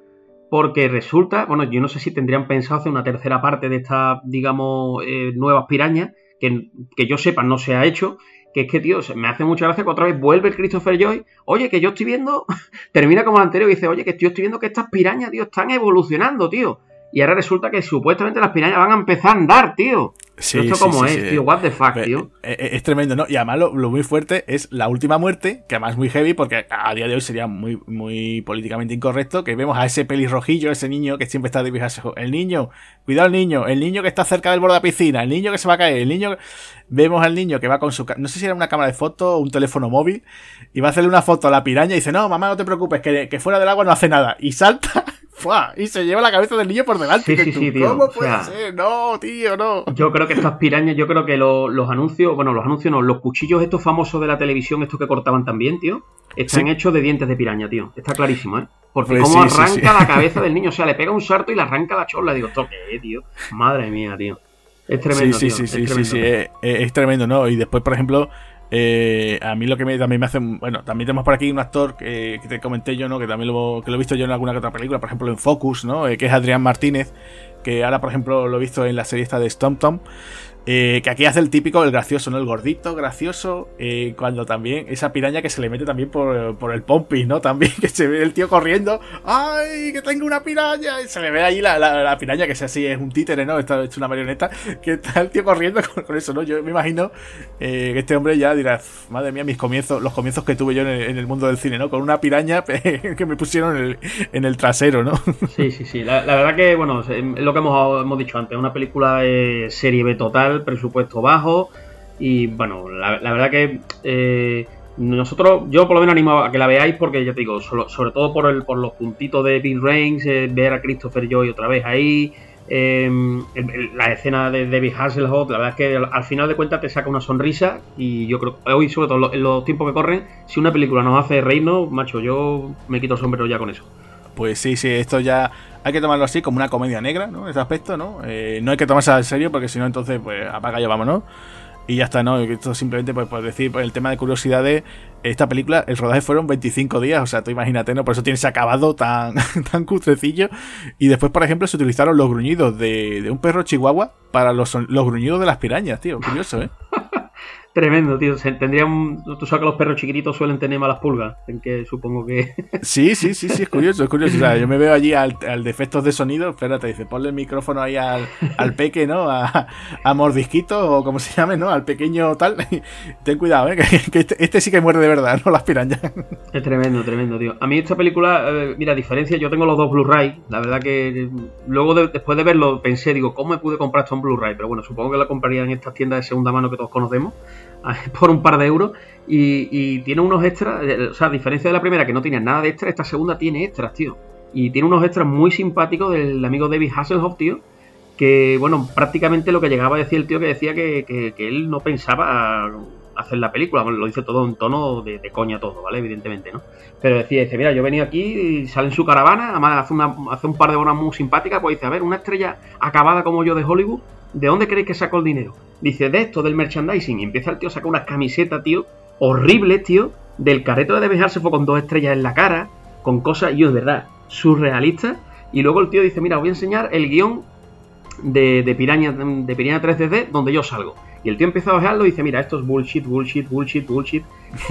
porque resulta, bueno, yo no sé si tendrían pensado hacer una tercera parte de estas, digamos, eh, nuevas pirañas, que, que, yo sepa no se ha hecho, que es que, tío, me hace mucha gracia que otra vez vuelve el Christopher Joy. Oye, que yo estoy viendo, termina como el anterior y dice, oye, que yo estoy viendo que estas pirañas, tío, están evolucionando, tío. Y ahora resulta que supuestamente las pirañas van a empezar a andar, tío. Sí, ¿Esto cómo es, tío? What the fuck, tío. Eh, eh, es, tremendo, ¿no? Y además lo, muy fuerte es la última muerte, que además es muy heavy, porque a día de hoy sería muy, muy políticamente incorrecto, que vemos a ese pelirrojillo, ese niño que siempre está de El niño, cuidado al niño, el niño que está cerca del borde de la piscina, el niño que se va a caer, el niño... Vemos al niño que va con su... No sé si era una cámara de foto o un teléfono móvil, y va a hacerle una foto a la piraña y dice, no, mamá, no te preocupes, que, que fuera del agua no hace nada. Y salta y se lleva la cabeza del niño por delante. Sí, sí, sí, tío. ¿Cómo puede ser? No, tío, no. Yo creo que estas pirañas, yo creo que los anuncios, bueno, los anuncios no, los cuchillos estos famosos de la televisión, estos que cortaban también, tío, están hechos de dientes de piraña, tío. Está clarísimo, ¿eh? Porque pues cómo arranca la cabeza del niño, o sea, le pega un sarto y le arranca la chola. Digo, ¿esto qué, tío? Madre mía, tío. Es tremendo, sí, tío. Sí, sí, sí, sí, es, tremendo, ¿no? Y después, por ejemplo, eh, a mí lo que me, también me hace. Bueno, también tenemos por aquí un actor que, te comenté yo, ¿no? Que también lo, que lo he visto yo en alguna que otra película, por ejemplo en Focus, ¿no? Eh, que es Adrián Martínez, que ahora, por ejemplo, lo he visto en la serie esta de Stomp Tom. Eh, que aquí hace el típico, el gracioso, ¿no? El gordito, gracioso. Eh, cuando también esa piraña que se le mete también por, el pompi, ¿no? También que se ve el tío corriendo. ¡Ay! ¡Que tengo una piraña! Y se le ve ahí la, la, piraña, que es así, es un títere, ¿no? Está hecho una marioneta. Que está el tío corriendo con, eso, ¿no? Yo me imagino eh, que este hombre ya dirá, madre mía, mis comienzos, los comienzos que tuve yo en el, mundo del cine, ¿no? Con una piraña que me pusieron en el, trasero, ¿no? Sí, sí, sí. La, verdad que, bueno, lo que hemos, hemos dicho antes, una película serie B total presupuesto bajo. Y bueno, la, verdad que eh, nosotros, yo por lo menos animo a que la veáis porque ya te digo, sobre todo por, el, por los puntitos de Big Reigns, eh, ver a Christopher Joy otra vez ahí. Em, la escena de David Hasselhoff, la verdad es que al, final de cuentas te saca una sonrisa y yo creo hoy, sobre todo en los tiempos que corren, si una película nos hace reírnos, macho, yo me quito el sombrero ya con eso. Pues sí, sí, esto ya hay que tomarlo así como una comedia negra, ¿no? Ese aspecto, ¿no? Eh, no hay que tomarse en serio porque si no, entonces, pues apaga y vámonos. Y ya está, ¿no? Esto simplemente, pues, por decir, pues, el tema de curiosidades, esta película, el rodaje fueron 25 días, o sea, tú imagínate, ¿no? Por eso tiene ese acabado tan, tan cutrecillo. Y después, por ejemplo, se utilizaron los gruñidos de, de un perro chihuahua para los, los gruñidos de las pirañas, tío. Curioso, ¿eh? Tremendo, tío. Tendría Tú sabes que los perros chiquititos suelen tener malas pulgas. En que supongo que. Sí, sí, sí, sí, es curioso, es curioso. O sea, yo me veo allí al, al de efectos de sonido. Espérate, dice, ponle el micrófono ahí al, al peque, ¿no? A, a, Mordisquito o como se llame, ¿no? Al pequeño tal. Ten cuidado, ¿eh? Que, este, este, sí que muere de verdad, ¿no? Las pirañas. Es tremendo, tremendo, tío. A mí esta película, eh, mira, a diferencia, yo tengo los dos Blu-ray. La verdad que luego después de verlo pensé, digo, ¿cómo me pude comprar esto en Blu-ray? Pero bueno, supongo que la compraría en estas tiendas de segunda mano que todos conocemos. por un par de euros y, tiene unos extras, eh, o sea, a diferencia de la primera que no tiene nada de extra, esta segunda tiene extras, tío. Y tiene unos extras muy simpáticos del amigo David Hasselhoff, tío, que, bueno, prácticamente lo que llegaba a decir el tío que decía que, él no pensaba hacer la película, lo dice todo en tono de, coña todo, ¿vale? Evidentemente, ¿no? Pero decía, dice, mira, yo venía aquí y sale en su caravana, además hace, una, hace un par de horas muy simpáticas, pues dice, a ver, una estrella acabada como yo de Hollywood, ¿de dónde creéis que sacó el dinero? Dice, de esto, del merchandising. Y empieza el tío a sacar una camiseta, tío, horrible, tío, del careto de dejarse fue con dos estrellas en la cara, con cosas, yo, de verdad, surrealistas. Y luego el tío dice, mira, voy a enseñar el guion de, de Piraña, de Piraña 3D donde yo salgo. Y el tío empieza a bajarlo y dice, mira, esto es bullshit, bullshit, bullshit, bullshit.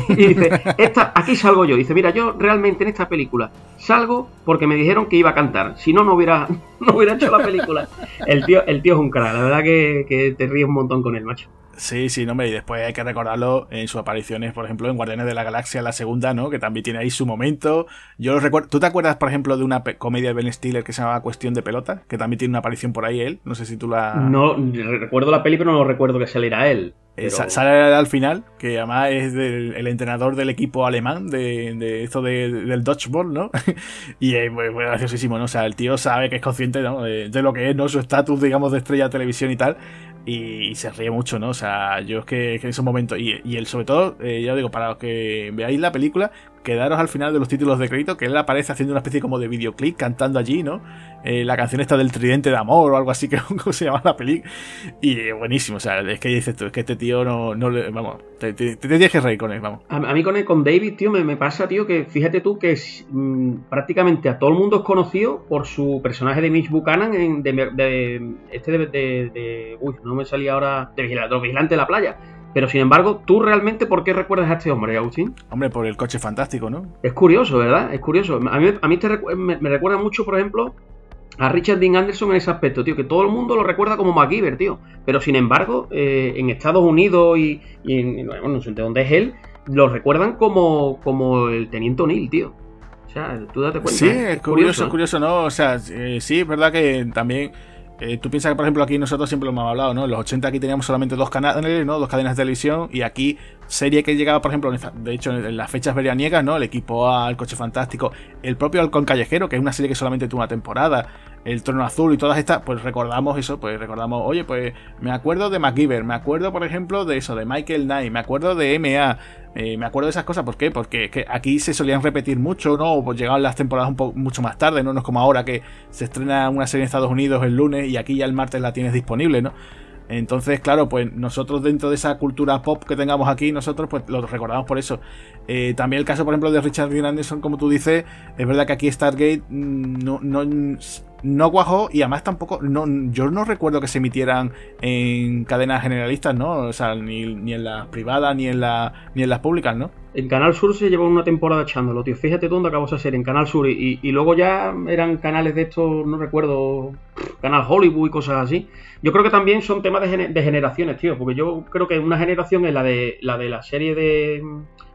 Y dice, esta, aquí salgo yo. Y dice, mira, yo realmente en esta película salgo porque me dijeron que iba a cantar. Si no, no hubiera, no hubiera hecho la película. El tío, el tío es un crack, la verdad que, que te ríes un montón con él, macho. Sí, sí, no, me y después hay que recordarlo en sus apariciones, por ejemplo, en Guardianes de la Galaxia, la segunda, ¿no? Que también tiene ahí su momento. Yo lo recuerdo. ¿Tú te acuerdas, por ejemplo, de una comedia de Ben Stiller que se llamaba Cuestión de Pelota? Que también tiene una aparición por ahí él. No sé si tú la. No, recuerdo la peli, pero no recuerdo que saliera él. Eh, sale al final, que además es del, el entrenador del equipo alemán de, de esto de, del dodgeball, ¿no? y es muy, graciosísimo, ¿no? O sea, el tío sabe que es consciente ¿no? de, de lo que es, ¿no? Su estatus, digamos, de estrella de televisión y tal y, se ríe mucho, ¿no? O sea, yo es que, en ese momento, y, y él sobre todo, eh, ya digo, para los que veáis la película, quedaros al final de los títulos de crédito, que él aparece haciendo una especie como de videoclip cantando allí, ¿no? Eh, la canción esta del tridente de amor o algo así que se llama la película. Y buenísimo, o sea, es que dices tú, es que este tío no, no le, vamos, te, tienes que reír con él, vamos. A, mí con, con David, tío, me, pasa, tío, que fíjate tú que mm, prácticamente a todo el mundo es conocido por su personaje de Mitch Buchanan en, de, este de, Uy, no me salía ahora... De vigilante, de, vigilante de la playa Pero sin embargo, ¿tú realmente por qué recuerdas a este hombre, Agustín? Hombre, por el coche fantástico, ¿no? Es curioso, ¿verdad? Es curioso. A mí, a mí me, me, recuerda mucho, por ejemplo, a Richard Dean Anderson en ese aspecto, tío, que todo el mundo lo recuerda como MacGyver, tío. Pero sin embargo, eh, en Estados Unidos y, en, bueno, no sé de dónde es él, lo recuerdan como, como el Teniente O'Neill, tío. O sea, tú date cuenta. Sí, ¿eh? es curioso, es curioso, ¿no? O sea, eh, sí, es verdad que también eh, tú piensas que, por ejemplo, aquí nosotros siempre lo hemos hablado, ¿no? En los 80 aquí teníamos solamente dos canales, ¿no? Dos cadenas de televisión y aquí serie que llegaba, por ejemplo, de hecho, en las fechas veraniegas, ¿no? El equipo A, el coche fantástico, el propio Halcón Callejero, que es una serie que solamente tuvo una temporada, el Trono Azul y todas estas, pues recordamos eso, pues recordamos, oye, pues me acuerdo de MacGyver, me acuerdo, por ejemplo, de eso, de Michael Knight, me acuerdo de MA, eh, me acuerdo de esas cosas, ¿por qué? Porque aquí se solían repetir mucho, ¿no? Pues llegaban las temporadas un poco mucho más tarde, ¿no? No es como ahora que se estrena una serie en Estados Unidos el lunes y aquí ya el martes la tienes disponible, ¿no? Entonces, claro, pues nosotros dentro de esa cultura pop que tengamos aquí, nosotros pues lo recordamos por eso. Eh, también el caso, por ejemplo, de Richard Dean Anderson, como tú dices, es verdad que aquí Stargate mm, no, no cuajó y además tampoco, no, yo no recuerdo que se emitieran en cadenas generalistas, ¿no? O sea, ni, en las privadas ni en, la, ni en las públicas, ¿no? En Canal Sur se llevó una temporada echándolo, tío. Fíjate dónde acabó esa serie, en Canal Sur. Y, y, luego ya eran canales de estos, no recuerdo, Canal Hollywood y cosas así. Yo creo que también son temas de, de generaciones, tío. Porque yo creo que una generación es la de la, de la serie de,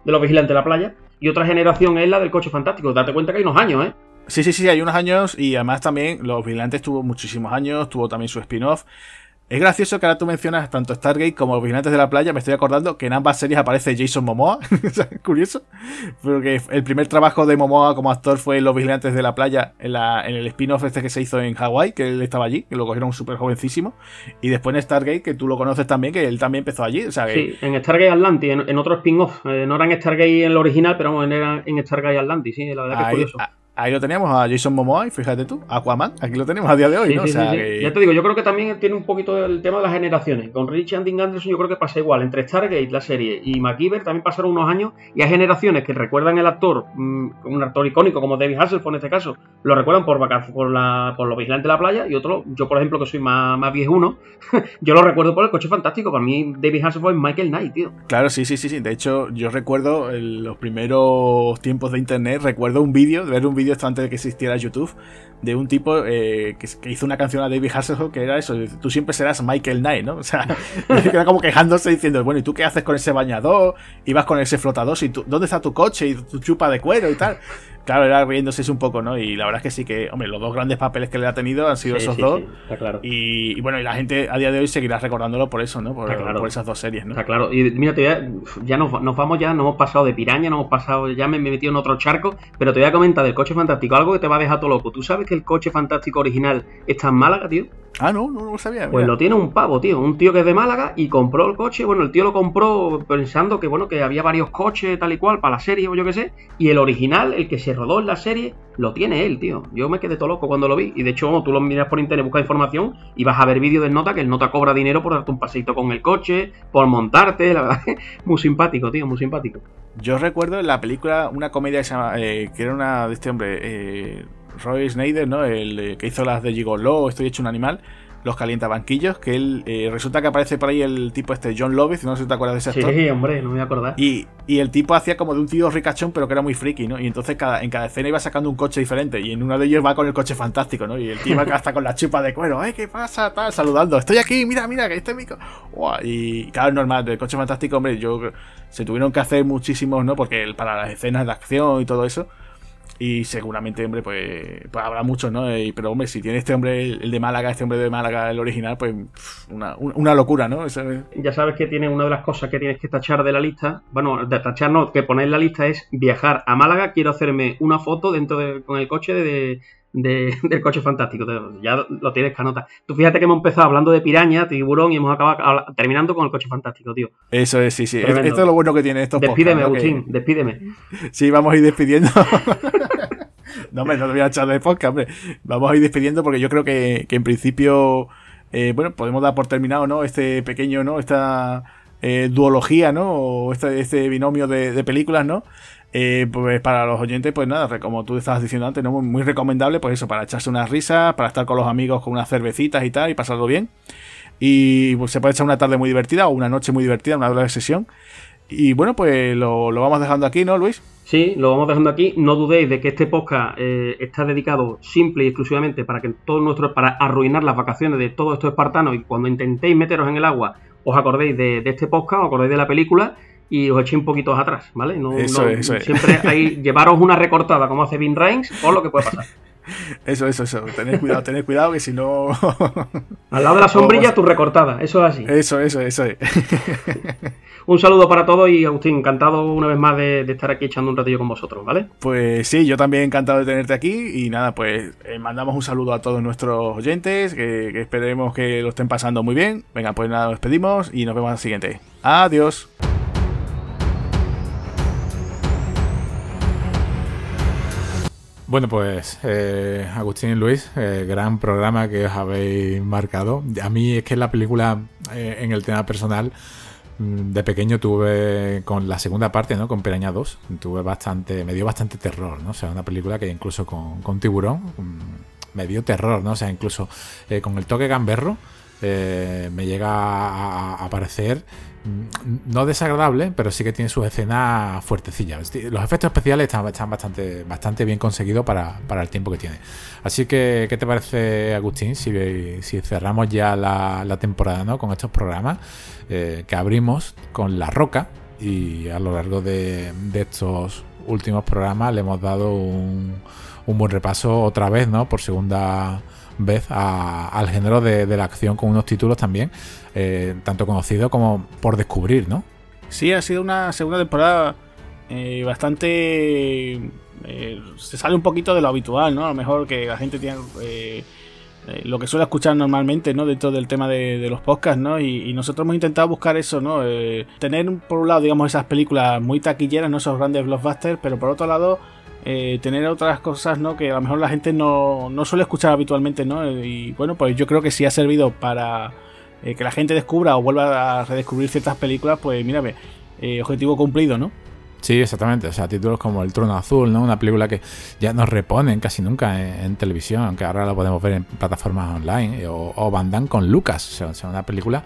de los vigilantes de la playa. Y otra generación es la del coche fantástico. Date cuenta que hay unos años, ¿eh? Sí, sí, sí, hay unos años y además también Los Vigilantes tuvo muchísimos años, tuvo también su spin-off. Es gracioso que ahora tú mencionas tanto Stargate como Los Vigilantes de la Playa. Me estoy acordando que en ambas series aparece Jason Momoa. curioso. Porque el primer trabajo de Momoa como actor fue Los Vigilantes de la Playa en, la, en el spin-off este que se hizo en Hawái, que él estaba allí, que lo cogieron súper jovencísimo. Y después en Stargate, que tú lo conoces también, que él también empezó allí. O Sí, en Stargate Atlantis, en, otro spin-off. Eh, no era en Stargate en el original, pero era en Stargate Atlantis, sí, la verdad que es curioso. Ahí lo teníamos a Jason Momoa y fíjate tú, Aquaman, aquí lo tenemos a día de hoy, ¿no? Ya te digo, yo creo que también tiene un poquito el tema de las generaciones. Con Richard Dean Anderson yo creo que pasa igual. Entre Stargate, la serie, y MacGyver también pasaron unos años y hay generaciones que recuerdan el actor, mm, un actor icónico como David Hasselhoff en este caso, lo recuerdan por por, la, por los vigilantes de la playa y otro, yo por ejemplo que soy más, más viejuno, yo lo recuerdo por el coche fantástico. Para mí David Hasselhoff es Michael Knight, tío. Claro, sí, sí, sí, sí. De hecho, yo recuerdo en los primeros tiempos de internet, recuerdo un vídeo, de ver un vídeo esto antes de que existiera era YouTube, de un tipo eh, que, hizo una canción a David Hasselhoff que era eso, tú siempre serás Michael Knight, ¿no? O sea, era como quejándose diciendo, bueno, ¿y tú qué haces con ese bañador? Y vas con ese flotador, y tú, ¿dónde está tu coche y tu chupa de cuero y tal? Claro, era riéndose un poco, ¿no? Y la verdad es que sí que, hombre, los dos grandes papeles que le ha tenido han sido esos dos. está claro. Y, bueno, y la gente a día de hoy seguirá recordándolo por eso, ¿no? Por, esas dos series, ¿no? Está claro. Y mira, te ya nos, vamos ya, nos hemos pasado de piraña, nos hemos pasado, ya me he metido en otro charco, pero te voy a comentar del coche fantástico, algo que te va a dejar todo loco. ¿Tú sabes que el coche fantástico original está en Málaga, tío? Ah, no, no, lo sabía. Pues lo tiene un pavo, tío. Un tío que es de Málaga y compró el coche. Bueno, el tío lo compró pensando que, bueno, que había varios coches tal y cual para la serie o yo qué sé. Y el original, el que se rodó en la serie, lo tiene él, tío. Yo me quedé todo loco cuando lo vi. Y de hecho, tú lo miras por internet, buscas información y vas a ver vídeos del Nota que el Nota cobra dinero por darte un paseito con el coche, por montarte. La verdad, muy simpático, tío, muy simpático. Yo recuerdo en la película una comedia que se llama, eh, que era una de este hombre, eh, Roy Snyder, ¿no? El eh, que hizo las de Gigolo, Estoy hecho un animal los calientabanquillos, que él eh, resulta que aparece por ahí el tipo este John Lovitz, no sé si te acuerdas de ese actor. Sí, hombre, no me voy a acordar. Y, el tipo hacía como de un tío ricachón, pero que era muy friki, ¿no? Y entonces cada, en cada escena iba sacando un coche diferente, y en uno de ellos va con el coche fantástico, ¿no? Y el tío va hasta con la chupa de cuero, ¡eh, qué pasa! Tal, saludando, estoy aquí, mira, mira, que este es mi... Y claro, es normal, del coche fantástico, hombre, yo se tuvieron que hacer muchísimos, ¿no? Porque para las escenas de acción y todo eso, y seguramente, hombre, pues, pues habrá muchos, ¿no? pero, hombre, si tiene este hombre, el de Málaga, este hombre de Málaga, el original, pues una, locura, ¿no? Ya sabes que tiene una de las cosas que tienes que tachar de la lista, bueno, de tachar no, que poner en la lista es viajar a Málaga, quiero hacerme una foto dentro de, con el coche de, del coche fantástico. Ya lo tienes canota. Tú fíjate que hemos empezado hablando de piraña, tiburón y hemos acabado terminando con el coche fantástico, tío. Eso es, sí, sí. Esto es lo bueno que tiene estos Despídeme, Agustín, despídeme. Sí, vamos a ir despidiendo. no, hombre, no te voy a echar de podcast, hombre. Vamos a ir despidiendo porque yo creo que, en principio, eh, bueno, podemos dar por terminado, ¿no? Este pequeño, ¿no? Esta eh, duología, ¿no? O este, este binomio de, películas, ¿no? Eh, pues para los oyentes, pues nada, como tú estabas diciendo antes, ¿no? muy recomendable, pues eso, para echarse unas risas, para estar con los amigos con unas cervecitas y tal y pasarlo bien. y pues, se puede echar una tarde muy divertida o una noche muy divertida, una de sesión. Y bueno, pues lo, vamos dejando aquí, ¿no, Luis? Sí, lo vamos dejando aquí. No dudéis de que este podcast eh, está dedicado simple y exclusivamente para que todos nuestros, para arruinar las vacaciones de todos estos espartanos y cuando intentéis meteros en el agua, os acordéis de, este podcast, os acordéis de la película y os echéis un poquito atrás, ¿vale? No, eso, eso siempre hay llevaros una recortada como hace Vin Reigns o lo que puede pasar. Eso, eso, eso. Tened cuidado, tened cuidado que si no. Al lado de la sombrilla, tu recortada. Eso es así. Eso, eso, eso un saludo para todos y Agustín, encantado una vez más de, estar aquí echando un ratillo con vosotros, ¿vale? Pues sí, yo también encantado de tenerte aquí. Y nada, pues eh, mandamos un saludo a todos nuestros oyentes. Que, que esperemos que lo estén pasando muy bien. Venga, pues nada, nos despedimos y nos vemos al siguiente. Adiós. Bueno, pues eh, Agustín y Luis, eh, gran programa que os habéis marcado. A mí es que la película, eh, en el tema personal, mm, de pequeño tuve con la segunda parte, ¿no? Con Piraña 2, tuve bastante, me dio bastante terror, ¿no? O sea, una película que incluso con, con Tiburón mm, me dio terror, ¿no? O sea, incluso con el toque gamberro me llega a aparecer no desagradable, pero sí que tiene sus escenas fuertecillas. Los efectos especiales están, bastante, bastante bien conseguidos para, el tiempo que tiene. Así que, ¿qué te parece, Agustín, si, si cerramos ya la, temporada ¿no? con estos programas eh, que abrimos con La Roca y a lo largo de, estos últimos programas le hemos dado un, un buen repaso otra vez, ¿no? Por segunda vez al género de, la acción con unos títulos también, eh, tanto conocidos como por descubrir, ¿no? Sí, ha sido una segunda temporada eh, bastante... Eh, se sale un poquito de lo habitual, ¿no? A lo mejor que la gente tiene... lo que suele escuchar normalmente, ¿no? Dentro del tema de, los podcasts, ¿no? Y, nosotros hemos intentado buscar eso, ¿no? tener por un lado, digamos, esas películas muy taquilleras, ¿no? Esos grandes blockbusters, pero por otro lado, eh, tener otras cosas ¿no? que a lo mejor la gente no, no suele escuchar habitualmente, ¿no? Y bueno, pues yo creo que si ha servido para eh, que la gente descubra o vuelva a redescubrir ciertas películas, pues mírame, eh, objetivo cumplido, ¿no? Sí, exactamente. O sea, títulos como El Trono Azul, ¿no? Una película que ya nos reponen casi nunca en, televisión, aunque ahora la podemos ver en plataformas online. O, o Van con Lucas, o sea, una película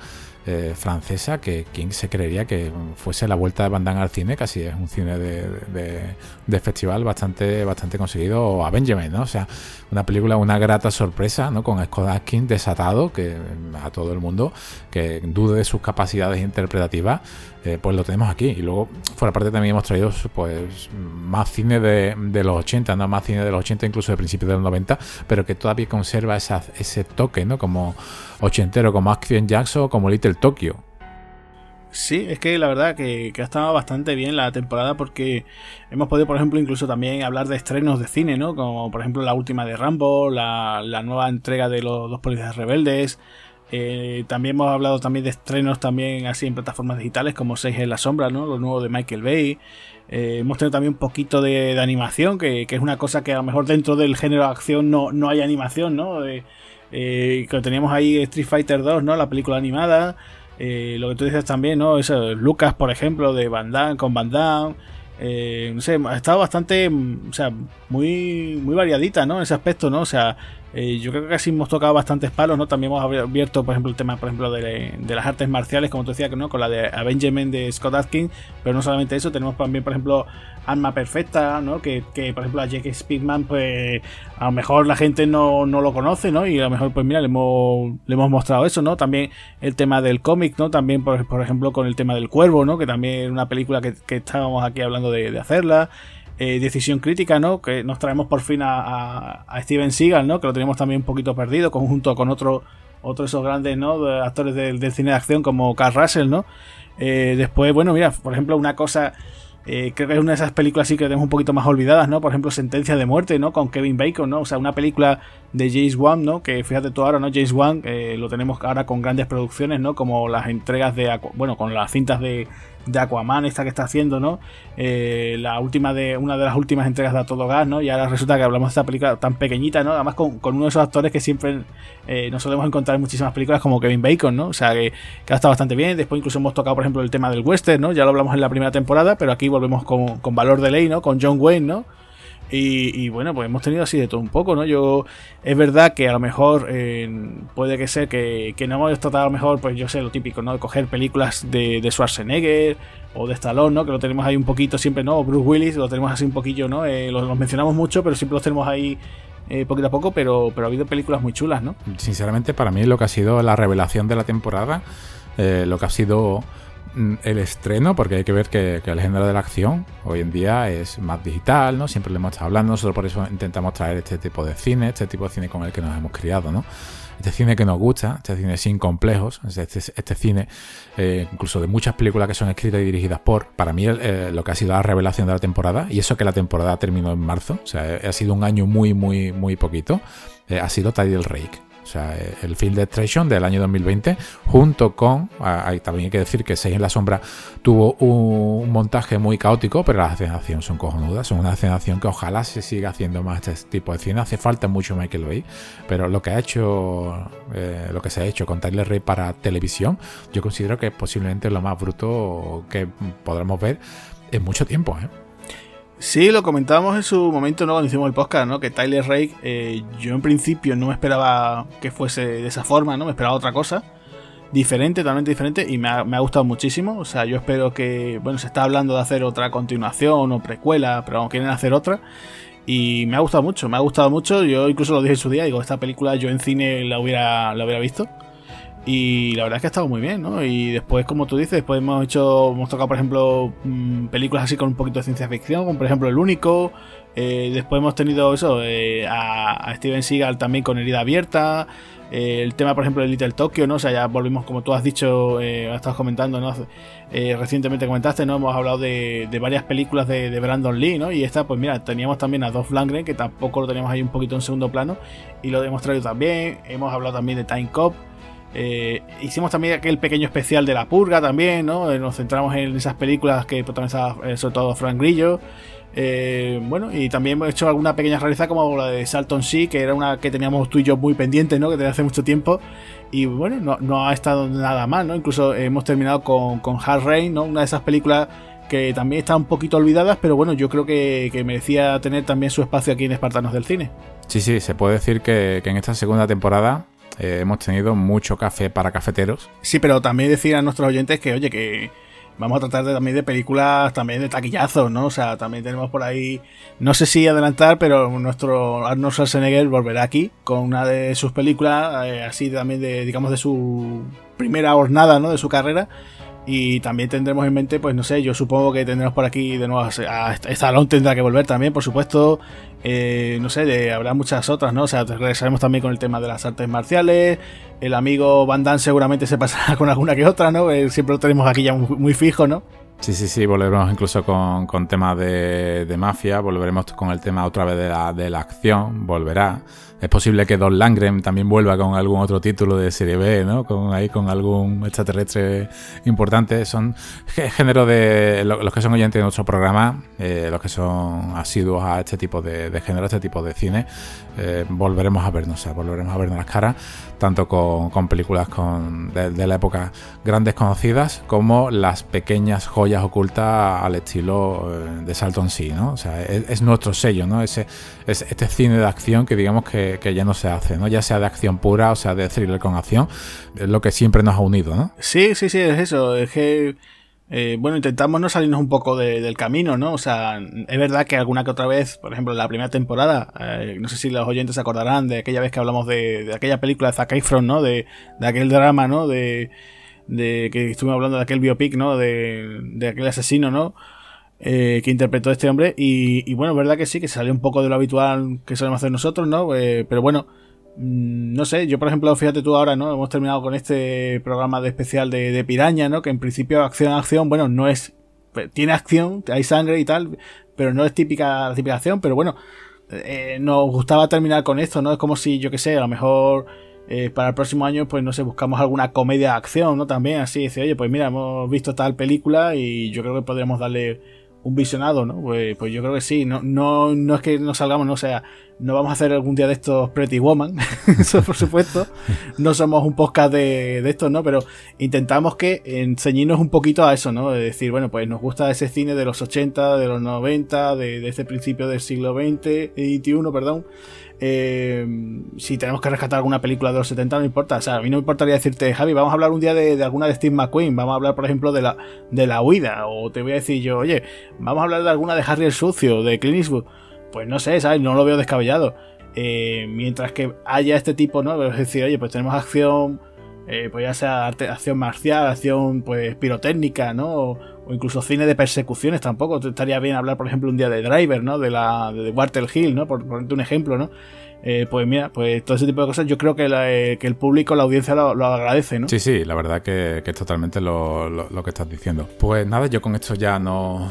eh, francesa que quien se creería que fuese la vuelta de Van al cine, casi es un cine de, festival bastante, bastante conseguido, a Benjamin, ¿no? O sea, una película, una grata sorpresa, ¿no? Con Scott Atkins desatado, que a todo el mundo que dude de sus capacidades interpretativas, eh, pues lo tenemos aquí. Y luego, fuera parte también hemos traído pues más cine de, los 80, ¿no? Más cine de los 80, incluso de principios de los 90, pero que todavía conserva ese toque, ¿no? Como ochentero, como Action Jackson como Little Tokyo. Sí, es que la verdad que, ha estado bastante bien la temporada porque hemos podido, por ejemplo, incluso también hablar de estrenos de cine, ¿no? Como por ejemplo la última de Rambo, la, nueva entrega de los dos policías rebeldes, eh, también hemos hablado también de estrenos también así en plataformas digitales como Seis en la sombra, ¿no? Lo nuevo de Michael Bay. Eh, hemos tenido también un poquito de, animación, que, es una cosa que a lo mejor dentro del género de acción no, no hay animación, ¿no? Que teníamos ahí Street Fighter 2, ¿no? La película animada. lo que tú dices también, ¿no? Eso, Lucas, por ejemplo, de Van Damme, con Van Damme. no sé, ha estado bastante, o sea, muy, muy variadita, ¿no? En ese aspecto, ¿no? O sea, eh, yo creo que casi hemos tocado bastantes palos, ¿no? También hemos abierto, por ejemplo, el tema, por ejemplo, de, las artes marciales, como tú decías, ¿no? Con la de Avengement de Scott Atkins, pero no solamente eso, tenemos también, por ejemplo, Arma Perfecta, ¿no? Que, por ejemplo, a Jake Speedman, pues, a lo mejor la gente no, lo conoce, ¿no? Y a lo mejor, pues, mira, le hemos, le hemos mostrado eso, ¿no? También el tema del cómic, ¿no? También, por, ejemplo, con el tema del Cuervo, ¿no? Que también es una película que, estábamos aquí hablando de hacerla. Eh, decisión crítica, ¿no? Que nos traemos por fin a, Steven Seagal, ¿no? Que lo tenemos también un poquito perdido, conjunto con otro, otro de esos grandes, ¿no? actores del, cine de acción como Carl Russell, ¿no? Eh, después, bueno, mira, por ejemplo, una cosa, eh, creo que es una de esas películas así que tenemos un poquito más olvidadas, ¿no? Por ejemplo, Sentencia de Muerte, ¿no? Con Kevin Bacon, ¿no? O sea, una película de James Wan, ¿no? Que fíjate tú ahora, ¿no? James Wan lo tenemos ahora con grandes producciones, ¿no? Como las entregas de, bueno, con las cintas de de Aquaman esta que está haciendo, ¿no? Eh, la última de una de las últimas entregas de A Todo Gas, ¿no? Y ahora resulta que hablamos de esta película tan pequeñita, ¿no? Además con, uno de esos actores que siempre eh, nos solemos encontrar en muchísimas películas como Kevin Bacon, ¿no? O sea, que, ha estado bastante bien. Después incluso hemos tocado, por ejemplo, el tema del western, ¿no? Ya lo hablamos en la primera temporada, pero aquí volvemos con, con valor de ley, ¿no? Con John Wayne, ¿no? Y, bueno, pues hemos tenido así de todo un poco, ¿no? Yo, es verdad que a lo mejor puede que sea que, no hemos tratado a lo mejor, pues yo sé, lo típico, ¿no? De coger películas de, de Schwarzenegger o de Stallone, ¿no? Que lo tenemos ahí un poquito siempre, ¿no? Bruce Willis, lo tenemos así un poquillo, ¿no? Eh, los, mencionamos mucho, pero siempre los tenemos ahí eh, poquito a poco, pero, pero ha habido películas muy chulas, ¿no? Sinceramente, para mí lo que ha sido la revelación de la temporada, eh, lo que ha sido el estreno, porque hay que ver que, el género de la acción hoy en día es más digital, ¿no? Siempre le hemos estado hablando, nosotros por eso intentamos traer este tipo de cine, este tipo de cine con el que nos hemos criado, ¿no? Este cine que nos gusta, este cine sin complejos, este, este cine eh, incluso de muchas películas que son escritas y dirigidas por, para mí eh, lo que ha sido la revelación de la temporada, y eso que la temporada terminó en marzo, o sea, ha sido un año muy, muy, muy poquito, eh, ha sido Tidal Rake. O sea, el Field Destruction del año 2020, junto con, hay, también hay que decir que Seis en la Sombra tuvo un, montaje muy caótico, pero las escenas de son cojonudas, son una escena de acción que ojalá se siga haciendo más este tipo de cine. Hace falta mucho Michael Bay, pero lo que ha hecho, eh, lo que se ha hecho con Tyler Rey para televisión, yo considero que es posiblemente lo más bruto que podremos ver en mucho tiempo. ¿eh? Sí, lo comentábamos en su momento, ¿no? Cuando hicimos el podcast, ¿no? Que Tyler Rake, eh, yo en principio no me esperaba que fuese de esa forma, ¿no? Me esperaba otra cosa. Diferente, totalmente diferente, y me ha, gustado muchísimo. O sea, yo espero que. Bueno, se está hablando de hacer otra continuación o precuela, pero aún quieren hacer otra. Y me ha gustado mucho, me ha gustado mucho. Yo incluso lo dije en su día, digo, esta película yo en cine la hubiera, la hubiera visto. Y la verdad es que ha estado muy bien, ¿no? Y después, como tú dices, después hemos hecho, hemos tocado, por ejemplo, mm, películas así con un poquito de ciencia ficción, como por ejemplo El Único. Eh, después hemos tenido eso, eh, a, Steven Seagal también con herida abierta. Eh, el tema, por ejemplo, de Little Tokyo, ¿no? O sea, ya volvimos, como tú has dicho, estabas comentando, ¿no? recientemente comentaste, ¿no? Hemos hablado de, varias películas de, de, Brandon Lee, ¿no? Y esta, pues mira, teníamos también a Dolph Lundgren, que tampoco lo teníamos ahí un poquito en segundo plano, y lo hemos traído también. Hemos hablado también de Time Cop. Eh, hicimos también aquel pequeño especial de La Purga también, ¿no? Eh, nos centramos en esas películas que protagonizaba eh, sobre todo Frank Grillo. bueno, y también hemos hecho alguna pequeña realización como la de Salton Sea, que era una que teníamos tú y yo muy pendiente, ¿no? Que desde hace mucho tiempo. Y bueno, no, ha estado nada mal, ¿no? Incluso hemos terminado con, con Hard Rain, ¿no? Una de esas películas que también están un poquito olvidadas, pero bueno, yo creo que, merecía tener también su espacio aquí en Espartanos del Cine. Sí, sí, se puede decir que en esta segunda temporada eh, hemos tenido mucho café para cafeteros. Sí, pero también decir a nuestros oyentes que, oye, que vamos a tratar de, también de películas también de taquillazos, ¿no? O sea, también tenemos por ahí, no sé si adelantar, pero nuestro Arnold Schwarzenegger volverá aquí con una de sus películas, eh, así también de, digamos, de su primera jornada, ¿no? De su carrera. Y también tendremos en mente, pues no sé, yo supongo que tendremos por aquí de nuevo a, Stallone tendrá que volver también, por supuesto. Eh, no sé, de, habrá muchas otras, ¿no? O sea, regresaremos también con el tema de las artes marciales. El amigo Van Damme seguramente se pasará con alguna que otra, ¿no? Eh, siempre lo tenemos aquí ya muy, fijo, ¿no? Sí, sí, sí, volveremos incluso con, con temas de, de, mafia, volveremos con el tema otra vez de la, de la acción, volverá. Es posible que Don Langren también vuelva con algún otro título de serie B, ¿no? Con ahí con algún extraterrestre importante. Son género de los que son oyentes de nuestro programa, eh, los que son asiduos a este tipo de, género, a este tipo de cine, eh, volveremos a vernos, o sea, volveremos a vernos las caras, tanto con, películas con, de, la época grandes conocidas como las pequeñas joyas ocultas al estilo eh, de Salton Sea, ¿no? O sea, es, nuestro sello, ¿no? Ese, es este cine de acción que digamos que que, ya no se hace, ¿no? Ya sea de acción pura o sea de thriller con acción, es lo que siempre nos ha unido, ¿no? Sí, sí, sí, es eso. Es que, eh, bueno, intentamos no salirnos un poco del camino, ¿no? O sea, es verdad que alguna que otra vez, por ejemplo, en la primera temporada, eh, no sé si los oyentes se acordarán de aquella vez que hablamos de, aquella película de Zac Efron, ¿no? De, de aquel drama, ¿no? De, de que estuvimos hablando de aquel biopic, ¿no? De, de aquel asesino, ¿no? Eh, que interpretó este hombre. Y, bueno, verdad que sí, que salió un poco de lo habitual que solemos hacer nosotros, ¿no? Eh, pero bueno, mm, no sé, yo por ejemplo, fíjate tú ahora, ¿no? Hemos terminado con este programa de especial de, Piraña, ¿no? Que en principio acción acción, bueno, no es... Tiene acción, hay sangre y tal, pero no es típica la típica acción, pero bueno, eh, nos gustaba terminar con esto, ¿no? Es como si, yo que sé, a lo mejor... para el próximo año, pues no sé, buscamos alguna comedia de acción, ¿no? También así, dice, oye, pues mira, hemos visto tal película y yo creo que podríamos darle un visionado, ¿no? Pues, pues, yo creo que sí, no, no, no es que nos salgamos, no o sea, no vamos a hacer algún día de estos Pretty Woman, eso por supuesto, no somos un podcast de, de estos, ¿no? Pero intentamos que enseñarnos un poquito a eso, ¿no? De decir, bueno, pues nos gusta ese cine de los 80, de los 90, de, de este principio del siglo XX, XXI, perdón, eh, si tenemos que rescatar alguna película de los 70, no importa. O sea, a mí no me importaría decirte, Javi, vamos a hablar un día de, alguna de Steve McQueen, vamos a hablar, por ejemplo, de la, de la huida, o te voy a decir yo, oye, vamos a hablar de alguna de Harry el Sucio, de Clint. Pues no sé, ¿sabes? No lo veo descabellado. Eh, mientras que haya este tipo, ¿no? Es decir, oye, pues tenemos acción, eh, pues ya sea acción marcial, acción pues pirotécnica, ¿no? O, incluso cine de persecuciones tampoco. Estaría bien hablar, por ejemplo, un día de Driver, ¿no? De la de Walter Hill, ¿no? Por ponerte un ejemplo, ¿no? Eh, pues mira, pues todo ese tipo de cosas yo creo que, eh, el público, la audiencia lo, agradece, ¿no? Sí, sí, la verdad que, es totalmente lo, lo, que estás diciendo. Pues nada, yo con esto ya no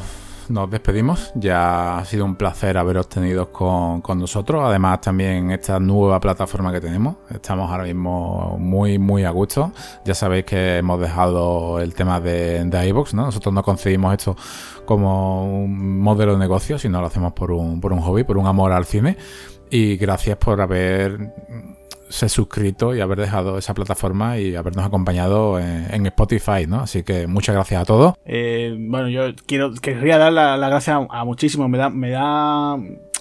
nos despedimos. Ya ha sido un placer haberos tenido con, nosotros. Además, también esta nueva plataforma que tenemos. Estamos ahora mismo muy, muy a gusto. Ya sabéis que hemos dejado el tema de, de iVoox, ¿no? Nosotros no concebimos esto como un modelo de negocio, sino lo hacemos por un, por un hobby, por un amor al cine. Y gracias por haber se suscrito y haber dejado esa plataforma y habernos acompañado en, Spotify, ¿no? Así que muchas gracias a todos. Eh, bueno, yo quiero querría dar la, la gracia a, muchísimos. Me da, me da,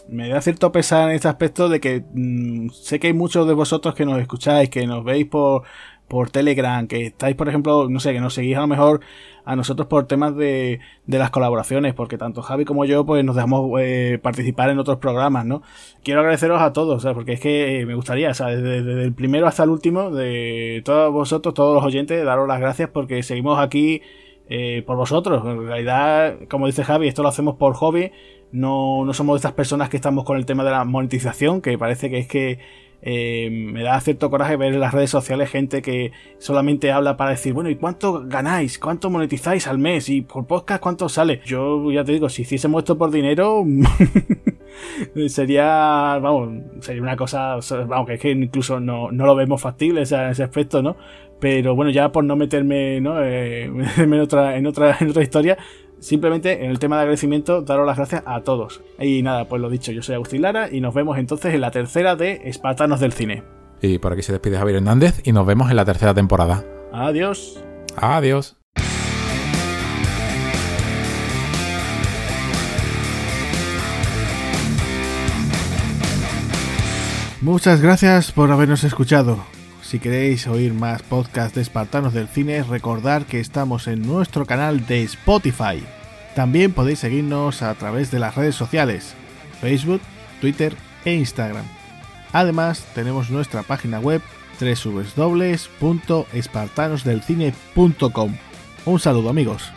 me da cierto pesar en este aspecto de que mm, sé que hay muchos de vosotros que nos escucháis, que nos veis por por Telegram, que estáis, por ejemplo, no sé, que nos seguís a lo mejor a nosotros por temas de, de las colaboraciones, porque tanto Javi como yo, pues nos dejamos eh, participar en otros programas, ¿no? Quiero agradeceros a todos, ¿sabes? porque es que eh, me gustaría, ¿sabes? Desde, el primero hasta el último, de todos vosotros, todos los oyentes, daros las gracias porque seguimos aquí eh, por vosotros. En realidad, como dice Javi, esto lo hacemos por hobby. No, no somos estas personas que estamos con el tema de la monetización, que parece que es que eh, me da cierto coraje ver en las redes sociales gente que solamente habla para decir, bueno, ¿y cuánto ganáis? ¿Cuánto monetizáis al mes? ¿Y por podcast cuánto sale? Yo ya te digo, si hiciésemos esto por dinero, sería, vamos, sería una cosa, vamos, que es que incluso no, lo vemos factible ese, ese aspecto, ¿no? Pero bueno, ya por no meterme, ¿no? Eh, en, otra, en, otra, en otra historia, Simplemente en el tema de agradecimiento, daros las gracias a todos. Y nada, pues lo dicho, yo soy Agustín Lara y nos vemos entonces en la tercera de Espartanos del Cine. Y por aquí se despide Javier Hernández y nos vemos en la tercera temporada. Adiós. Adiós. Muchas gracias por habernos escuchado. Si queréis oír más podcasts de Espartanos del Cine, recordad que estamos en nuestro canal de Spotify. También podéis seguirnos a través de las redes sociales, Facebook, Twitter e Instagram. Además, tenemos nuestra página web www.espartanosdelcine.com. Un saludo amigos.